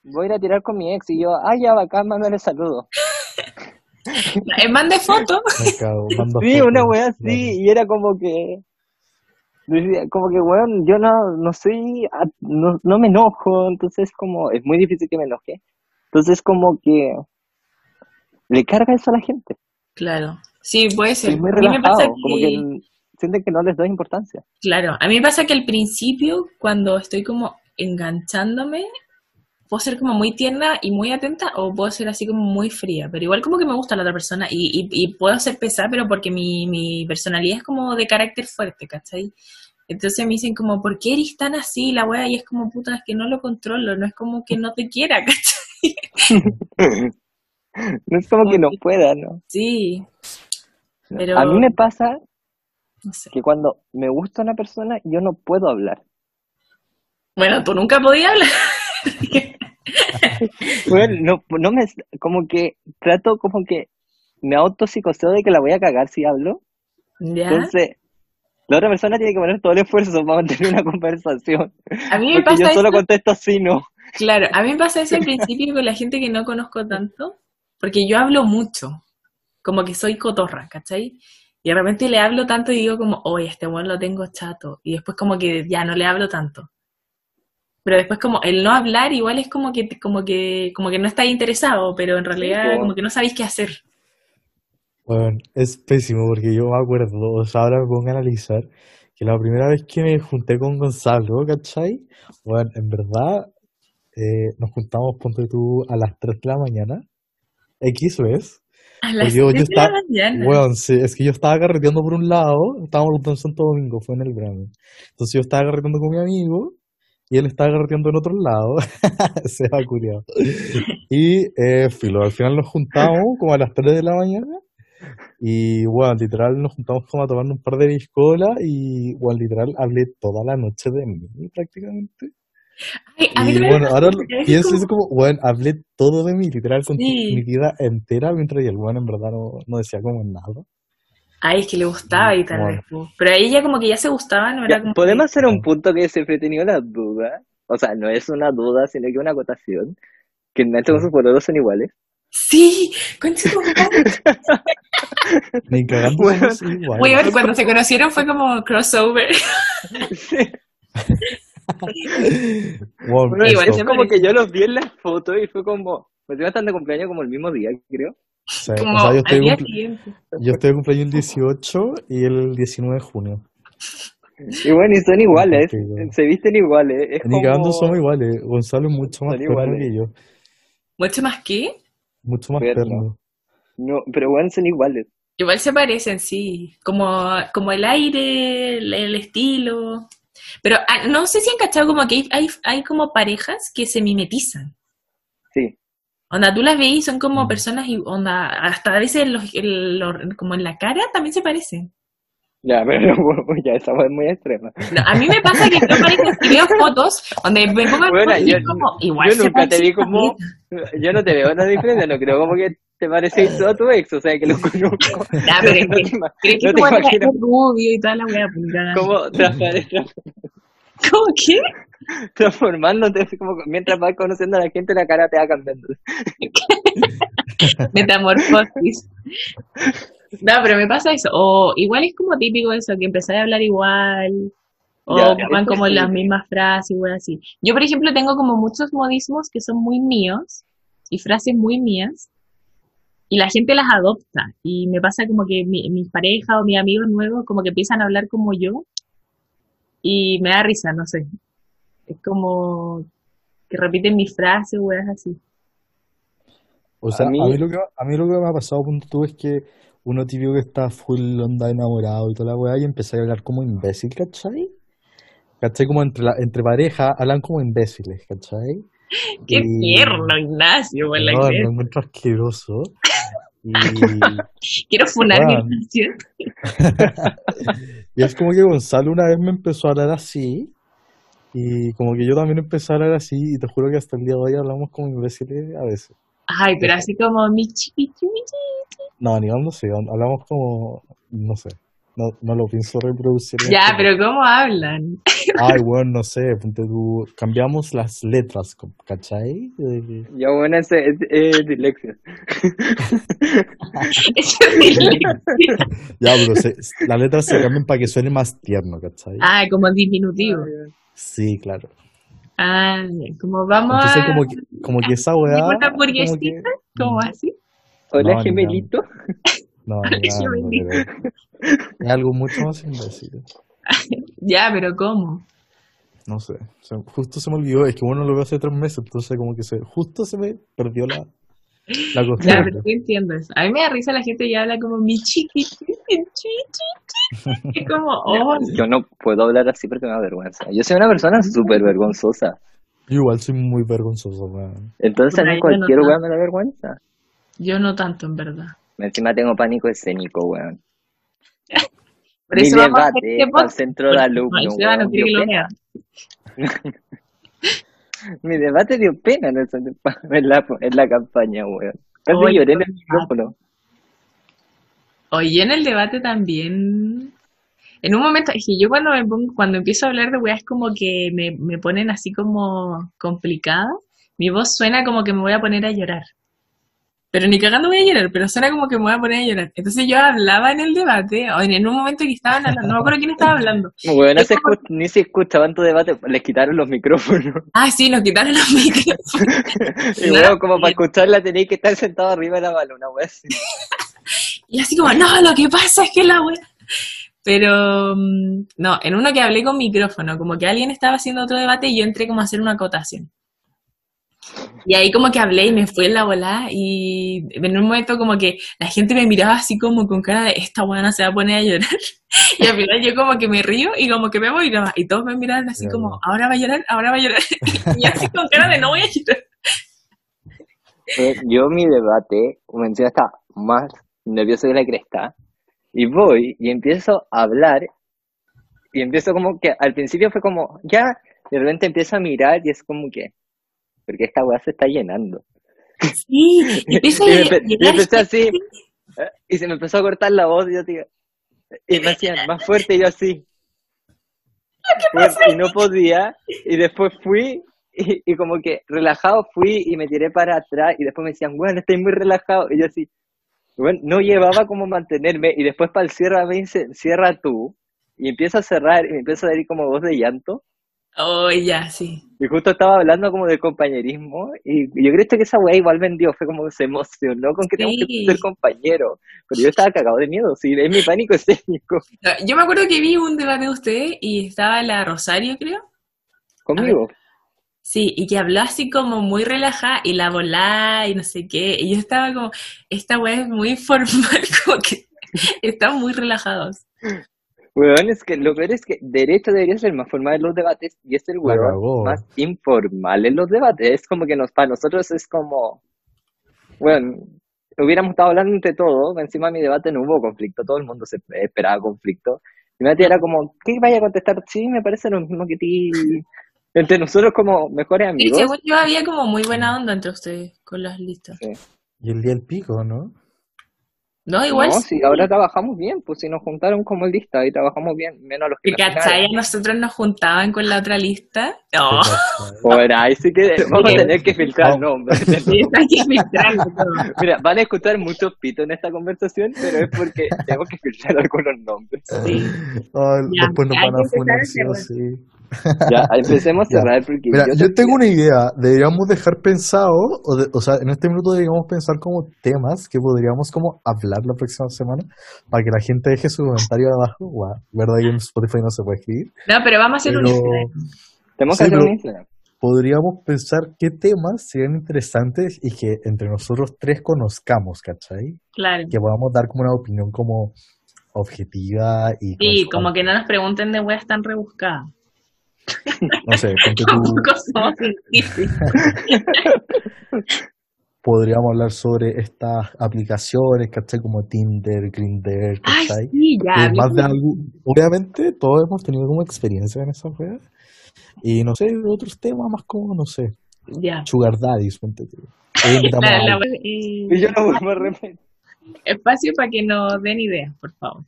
voy a ir a tirar con mi ex, y yo, ah, ya, bacán, mándale saludos. Eh, mande foto. Me cago, mando Sí, fotos, una weá así, claro. y era como que, como que, weón, yo no, no soy, no, no me enojo, entonces como, es muy difícil que me enoje. Entonces como que, le carga eso a la gente. Claro, sí, puede ser. Es muy mí me pasa relajado, como que sienten que no les doy importancia. Claro, a mí me pasa que al principio, cuando estoy como enganchándome, puedo ser como muy tierna y muy atenta o puedo ser así como muy fría, pero igual como que me gusta la otra persona y, y, y puedo ser pesada, pero porque mi, mi personalidad es como de carácter fuerte, ¿cachai? Entonces me dicen como, ¿por qué eres tan así la wea? Y es como, puta, es que no lo controlo, no es como que no te quiera, ¿cachai? No es como que no pueda, ¿no? Sí, pero A mí me pasa no sé. que cuando me gusta una persona, yo no puedo hablar. Bueno, tú nunca podías hablar. Bueno, no, no me, como que trato como que me autopsicoseo de que la voy a cagar si hablo. ¿Ya? Entonces, la otra persona tiene que poner todo el esfuerzo para mantener una conversación. A mí me Porque yo pasa solo eso, contesto sí, no. claro, a mí me pasa eso al principio con la gente que no conozco tanto, porque yo hablo mucho, como que soy cotorra, ¿cachai? Y de repente le hablo tanto y digo como, oye, este weón lo tengo chato, y después como que ya no le hablo tanto. Pero después como el no hablar igual es como que, como que, como que no estáis interesado, pero en realidad po. como que no sabéis qué hacer. Bueno, es pésimo porque yo me acuerdo, o sea, ahora me pongo a analizar que la primera vez que me junté con Gonzalo, ¿cachai? Bueno, en verdad, eh, nos juntamos, ponte tú, a las 3 de la mañana, X vez, A las yo, yo 3 de la mañana. weón, sí, es que yo estaba carreteando por un lado, estábamos los dos en Santo Domingo, fue en el verano. Entonces yo estaba carreteando con mi amigo y él estaba carreteando en otro lado, se va culiado. Y, eh, filo, al final nos juntamos como a las 3 de la mañana y, bueno, literal nos juntamos como a tomar un par de biscolas y, bueno, literal hablé toda la noche de mí prácticamente. Ay, a mí Y bueno, ahora pienso como- es como, bueno, hablé todo de mí, literal, con Sí. mi vida entera, mientras y el bueno en verdad no, no decía como nada. Ay, es que le gustaba y tal vez. Pero a ella como que ya se gustaba, no era como... Podemos hacer un punto que siempre he tenido la duda. O sea, no es una duda, sino que una acotación. Que Nacho con sus pololos son iguales. Sí, concha tu. Ni cagando Bueno. Muy bueno, cuando se conocieron fue como crossover. Bueno, Bueno, Igual es como que yo los vi en la foto y fue como. Pues iban están de cumpleaños como el mismo día, creo. O sea, Como o sea, yo estoy, día cumple- siguiente. yo estoy de cumpleaños el 18 y el 19 de junio. Y bueno, y son iguales. Se visten iguales. Es Ni cagando como... somos iguales. Gonzalo es mucho más perno que yo. ¿Mucho más que? Mucho más Perno. perno. No, pero bueno, son iguales. Igual se parecen, sí. Como, como el aire, el, el estilo. Pero ah, no sé si han cachado como que hay, hay, hay como parejas que se mimetizan. Sí. Onda, tú las veis, son como Mm. personas y onda, hasta a veces los, el- los- como en la cara también se parecen. Ya, pero ya esa fue muy extrema. No, a mí me pasa que yo parejas que veo fotos donde me pongo Bueno, yo, es como, igual yo nunca te vi como. Yo no te veo una diferencia, no creo como que te parecéis a tu ex, o sea que lo conozco. Ya, pero es no que- es no te imagino rubio y toda la wea, pues, como transparente. ¿Cómo qué? transformándote como mientras vas conociendo a la gente la cara te va cambiando Metamorfosis. No, pero me pasa eso. O igual es como típico eso, que empecé a hablar igual. O Ya, eso como sí. las mismas frases, igual así. Yo, por ejemplo, tengo como muchos modismos que son muy míos y frases muy mías. Y la gente las adopta. Y me pasa como que mi, mis parejas o mis amigos nuevos como que empiezan a hablar como yo. Y me da risa, no sé. Es como que repiten mis frases, weas así. O sea, A a mí- lo que, a mí lo que me ha pasado, punto tú, es que uno típico que está full onda enamorado y toda la weá y empieza a hablar como imbécil, ¿cachai? ¿Cachai? Como entre, la, entre pareja hablan como imbéciles, ¿cachai? Qué Y- tierno, Ignacio, por la No, iglesia. me encuentro asqueroso. Y, Quiero funar mi Weón. Ignacio. y es como que Gonzalo una vez me empezó a hablar así. Y como que yo también empecé a hablar así. Y te juro que hasta el día de hoy hablamos como imbéciles a veces. Ay, pero así como Michi, Michi, Michi. No, ni no sé. Hablamos como. No sé. No, no lo pienso reproducir. Ya, este pero ¿cómo hablan? Ay, bueno, no sé, ponte tú, cambiamos las letras, ¿cachai? Ya bueno ese es, es dislexia Eso es dislexia. Ya, pero se- las letras se cambian para que suene más tierno, ¿cachai? Ah, como diminutivo. Sí, claro. Ah, como vamos Entonces a... como que, como que esa weá... ¿Digo una como hamburguesita? que- ¿Cómo así? hola No, gemelito No, pero es algo mucho más imbécil. Ya, pero ¿cómo? No sé, justo se me olvidó, es que bueno lo veo hace tres meses, entonces como que se, justo se me perdió la, la Ya, costumbre. pero sí entiendo eso. A mí me da risa la gente ya habla como mi chiquitito. Es como, oh, Yo no puedo hablar así porque me da vergüenza. Yo soy una persona súper vergonzosa. Yo igual soy muy vergonzoso, weón. Entonces a mí cualquier no weá me da vergüenza. yo no tanto en verdad. Encima tengo pánico escénico, weón. Por Mi eso vamos a hacer debate este al centro de No, alumnos, y Seba no weón, que dio lo pena. vea. Mi debate dio pena en, en la, en la campaña, weón. Casi Oye, lloré en el micrófono. Oye, en el debate también. En un momento, es que yo cuando me pongo, cuando empiezo a hablar de weas como que me, me ponen así como complicada, mi voz suena como que me voy a poner a llorar. Pero ni cagando voy a llorar, pero suena como que me voy a poner a llorar. Entonces yo hablaba en el debate, o en, un momento que estaban hablando, no me acuerdo quién estaba hablando. Weón, no Es se como- escu- ni se escuchaban tu debate, les quitaron los micrófonos. Ah, sí, nos quitaron los micrófonos. y No, weón, como para escucharla tenéis que estar sentado arriba de la balona, así. Y así como, no, lo que pasa es que la wea. Pero, mm, no, en uno que hablé con micrófono, como que alguien estaba haciendo otro debate y yo entré como a hacer una acotación. Y ahí como que hablé y me fui en la volada y en un momento como que la gente me miraba así como con cara de esta buena se va a poner a llorar. Y al final yo como que me río y como que me voy y, nada más. y todos me miraron así como, ahora va a llorar, ahora va a llorar. Y así con cara de no voy a llorar. Pues, yo mi debate, encima está más nervioso que la cresta, y voy y empiezo a hablar, y empiezo como que al principio fue como, ya, de repente empiezo a mirar y es como que, porque esta weá se está llenando. Sí, y Y me y empecé así, eh, y se me empezó a cortar la voz, y yo digo, y me hacían más fuerte, y yo así. Y no podía, y después fui, y, y como que relajado fui, y me tiré para atrás, y después me decían, bueno, estoy muy relajado, y yo así, bueno, no llevaba como mantenerme, y después para el cierre me dice, cierra tú, y empiezo a cerrar, y me empiezo a ir como voz de llanto, Oh, ya, sí. y justo estaba hablando como de compañerismo, y yo creo que esa weá igual vendió, fue como que se emocionó con que tenemos que Sí. ser compañeros, pero yo estaba cagado de miedo, sí, es mi pánico escénico, Yo me acuerdo que vi un debate de ustedes y estaba la Rosario, creo. conmigo. Sí, y que habló así como muy relajada y la volá y no sé qué. Y yo estaba como, esta weá es muy formal, como que están muy relajados. Weón, es que lo peor es que derecho debería ser más formal en los debates y es el weón más informal en los debates. Es como que nos, para nosotros es como, bueno, hubiéramos estado hablando entre todos, encima de mi debate no hubo conflicto, todo el mundo se esperaba conflicto. Y Mati era como, ¿qué vaya a contestar? Sí, me parece lo mismo que ti. Entre nosotros como mejores Y amigos. según yo había como muy buena onda entre ustedes con las listas. Y el día del pico, ¿no? No, igual no, sí. sí, ahora trabajamos bien, pues si nos juntaron como lista y trabajamos bien, menos los que ¿Y cachai? Nosotros nos juntaban con la otra lista. No, Por ahí sí que vamos a tener que filtrar No. nombres. sí, hay que filtrarlo todo. Mira, van a escuchar muchos pitos en esta conversación, pero es porque tengo que filtrar algunos nombres. Sí. Ya, después nos hay van a funar, sí. Ya, empecemos a cerrar porque Mira, yo te- tengo una idea. Deberíamos dejar pensado, o, de- o sea, en este minuto deberíamos pensar como temas que podríamos como hablar la próxima semana para que la gente deje su comentario abajo. Guau, verdad que en Spotify no se puede escribir. No, pero vamos a hacer Pero un Tenemos Sí, que hacer pero- un Instagram. podríamos pensar qué temas serían interesantes y que entre nosotros tres conozcamos, ¿cachai? Claro. Que podamos dar como una opinión como objetiva y Sí, como que no nos pregunten de weas tan rebuscadas. No sé, ponte tú, Tampoco somos científicos. podríamos hablar sobre estas aplicaciones, ¿cachai? Como Tinder, Grindr, Ay, ¿cachai? sí, ya. Eh, más de algo, obviamente todos hemos tenido como experiencia en esas weas. Y no sé, otros temas más como, no sé, Ya. Sugar Daddies, ponte tú. La- la- Y yo no vuelvo a repetir. espacio para que nos den ideas, por favor.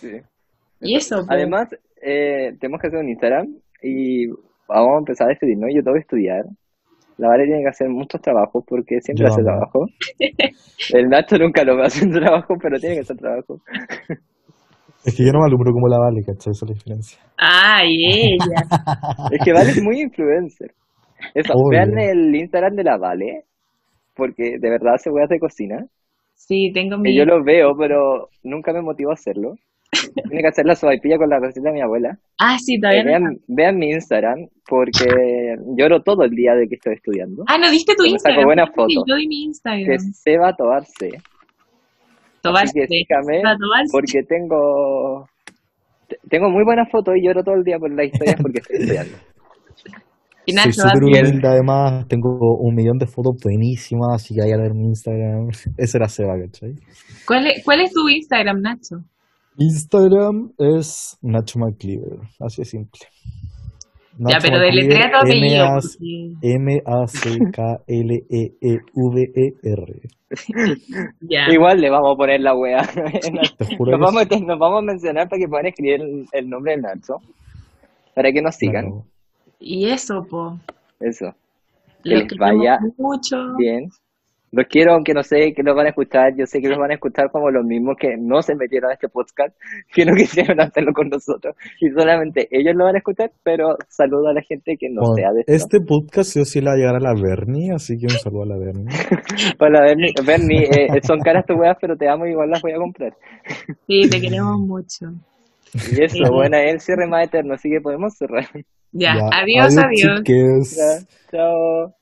Sí. Y eso, pues, Además, eh, tenemos que hacer un Instagram y vamos a empezar a estudiar, ¿no? Yo tengo que estudiar. La Vale tiene que hacer muchos trabajos porque siempre Yo hace trabajo. El Nacho nunca lo va a hacer trabajo, pero tiene que hacer trabajo. Es que yo no me alumbro como la Vale, ¿cachai? Esa es la diferencia. Ay, ella. Es que Vale es muy influencer. Eso, Obvio. vean el Instagram de la Vale, porque de verdad hace weas de cocina. Sí, tengo mi. Que yo lo veo, pero nunca me motivo a hacerlo. Tiene que hacer la sopaipilla con la receta de mi abuela. Ah, sí, Eh, todavía no. vean, vean mi Instagram, porque lloro todo el día de que estoy estudiando. Ah, no diste tu Me saco Instagram. buenas Sí, fotos. Yo di mi Que Instagram. Seba Tobarse. Tobarse. Así que sígame, Seba Tobarse. porque tengo te- tengo muy buenas fotos y lloro todo el día por las historias porque estoy estudiando. Y Soy Nacho, súper date- humilde, además. Tengo un millón de fotos buenísimas, así que vayan a ver mi Instagram. Ese era Seba, ¿cachai? ¿Cuál es, ¿Cuál es tu Instagram, Nacho? Instagram es Nacho McCleaver, así de simple. ya, pero deletrea tu apellido. Porque- M-A-C-K-L-E-E-V-E-R. Ya. Igual le vamos a poner la wea. Nos vamos, a- nos vamos a mencionar para que puedan escribir el, el nombre del Nacho. Para que nos sigan. Claro. Y eso, po. Eso. Les vaya mucho. Bien. Los quiero, aunque no sé que los van a escuchar. Yo sé que los van a escuchar como los mismos que no se metieron a este podcast, que no quisieron hacerlo con nosotros. Y solamente ellos lo van a escuchar, pero saludo a la gente que no Bueno, sea de esto. este podcast sí o sí le va a llegar a la Bernie, así que un saludo a la Bernie. Para Bernie, Bernie, eh, son caras tus weas, pero te amo y igual las voy a comprar. Sí, te queremos mucho. Y eso, bueno, el cierre más eterno, así que podemos cerrar. Ya, adiós, adiós. Ya, chao.